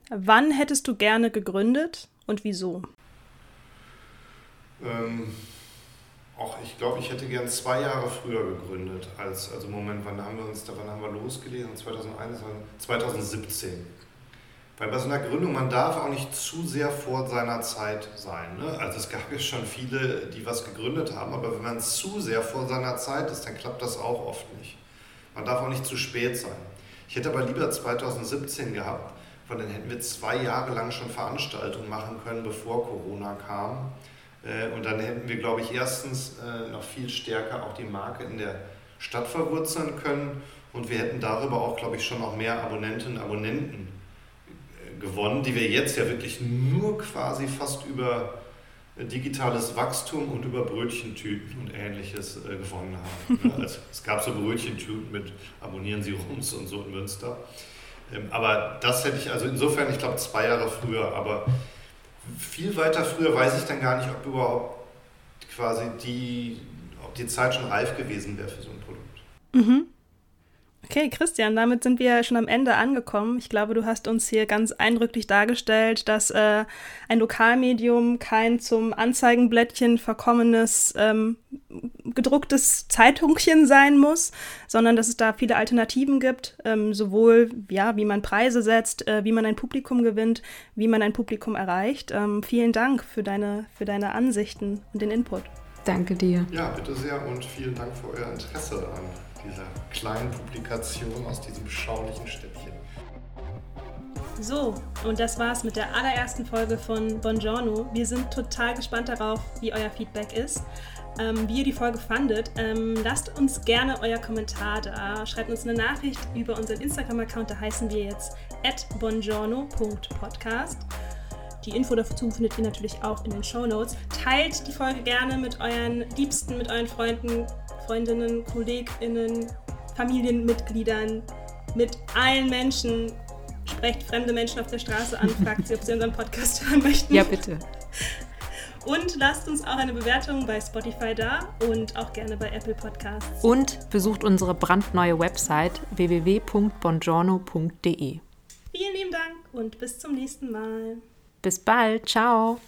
wann hättest du gerne gegründet und wieso? Ähm, auch ich glaube, ich hätte gern zwei Jahre früher gegründet als, also Moment, wann haben wir uns, wann haben wir losgelesen? 2001, 2017. Weil bei so einer Gründung, man darf auch nicht zu sehr vor seiner Zeit sein. Ne? Also es gab ja schon viele, die was gegründet haben, aber wenn man zu sehr vor seiner Zeit ist, dann klappt das auch oft nicht. Man darf auch nicht zu spät sein. Ich hätte aber lieber 2017 gehabt, weil dann hätten wir zwei Jahre lang schon Veranstaltungen machen können, bevor Corona kam. Äh, und dann hätten wir, glaube ich, erstens äh, noch viel stärker auch die Marke in der Stadt verwurzeln können und wir hätten darüber auch, glaube ich, schon noch mehr Abonnentinnen und Abonnenten gewonnen, die wir jetzt ja wirklich nur quasi fast über digitales Wachstum und über Brötchentüten und ähnliches äh, gewonnen haben. also, es gab so Brötchentüten mit Abonnieren Sie uns und so in Münster. Ähm, aber das hätte ich, also insofern, ich glaube zwei Jahre früher, aber viel weiter früher weiß ich dann gar nicht, ob überhaupt quasi die, ob die Zeit schon reif gewesen wäre für so ein Produkt. Mhm. Okay, Christian, damit sind wir schon am Ende angekommen. Ich glaube, du hast uns hier ganz eindrücklich dargestellt, dass äh, ein Lokalmedium kein zum Anzeigenblättchen verkommenes ähm, gedrucktes Zeitungchen sein muss, sondern dass es da viele Alternativen gibt, ähm, sowohl ja, wie man Preise setzt, äh, wie man ein Publikum gewinnt, wie man ein Publikum erreicht. Ähm, vielen Dank für deine, für deine Ansichten und den Input. Danke dir. Ja, bitte sehr und vielen Dank für euer Interesse an dieser kleinen Publikation aus diesem beschaulichen Städtchen. So, und das war's mit der allerersten Folge von Buongiorno. Wir sind total gespannt darauf, wie euer Feedback ist. Ähm, wie ihr die Folge fandet. Ähm, lasst uns gerne euer Kommentar da. Schreibt uns eine Nachricht über unseren Instagram-Account, da heißen wir jetzt bongiorno.podcast. Die Info dazu findet ihr natürlich auch in den Show Notes. Teilt die Folge gerne mit euren Liebsten, mit euren Freunden, Freundinnen, KollegInnen, Familienmitgliedern, mit allen Menschen. Sprecht fremde Menschen auf der Straße an, fragt sie, ob sie unseren Podcast hören möchten. Ja, bitte. Und lasst uns auch eine Bewertung bei Spotify da und auch gerne bei Apple Podcasts. Und besucht unsere brandneue Website www.bongiorno.de. Vielen lieben Dank und bis zum nächsten Mal. Bis bald. Ciao.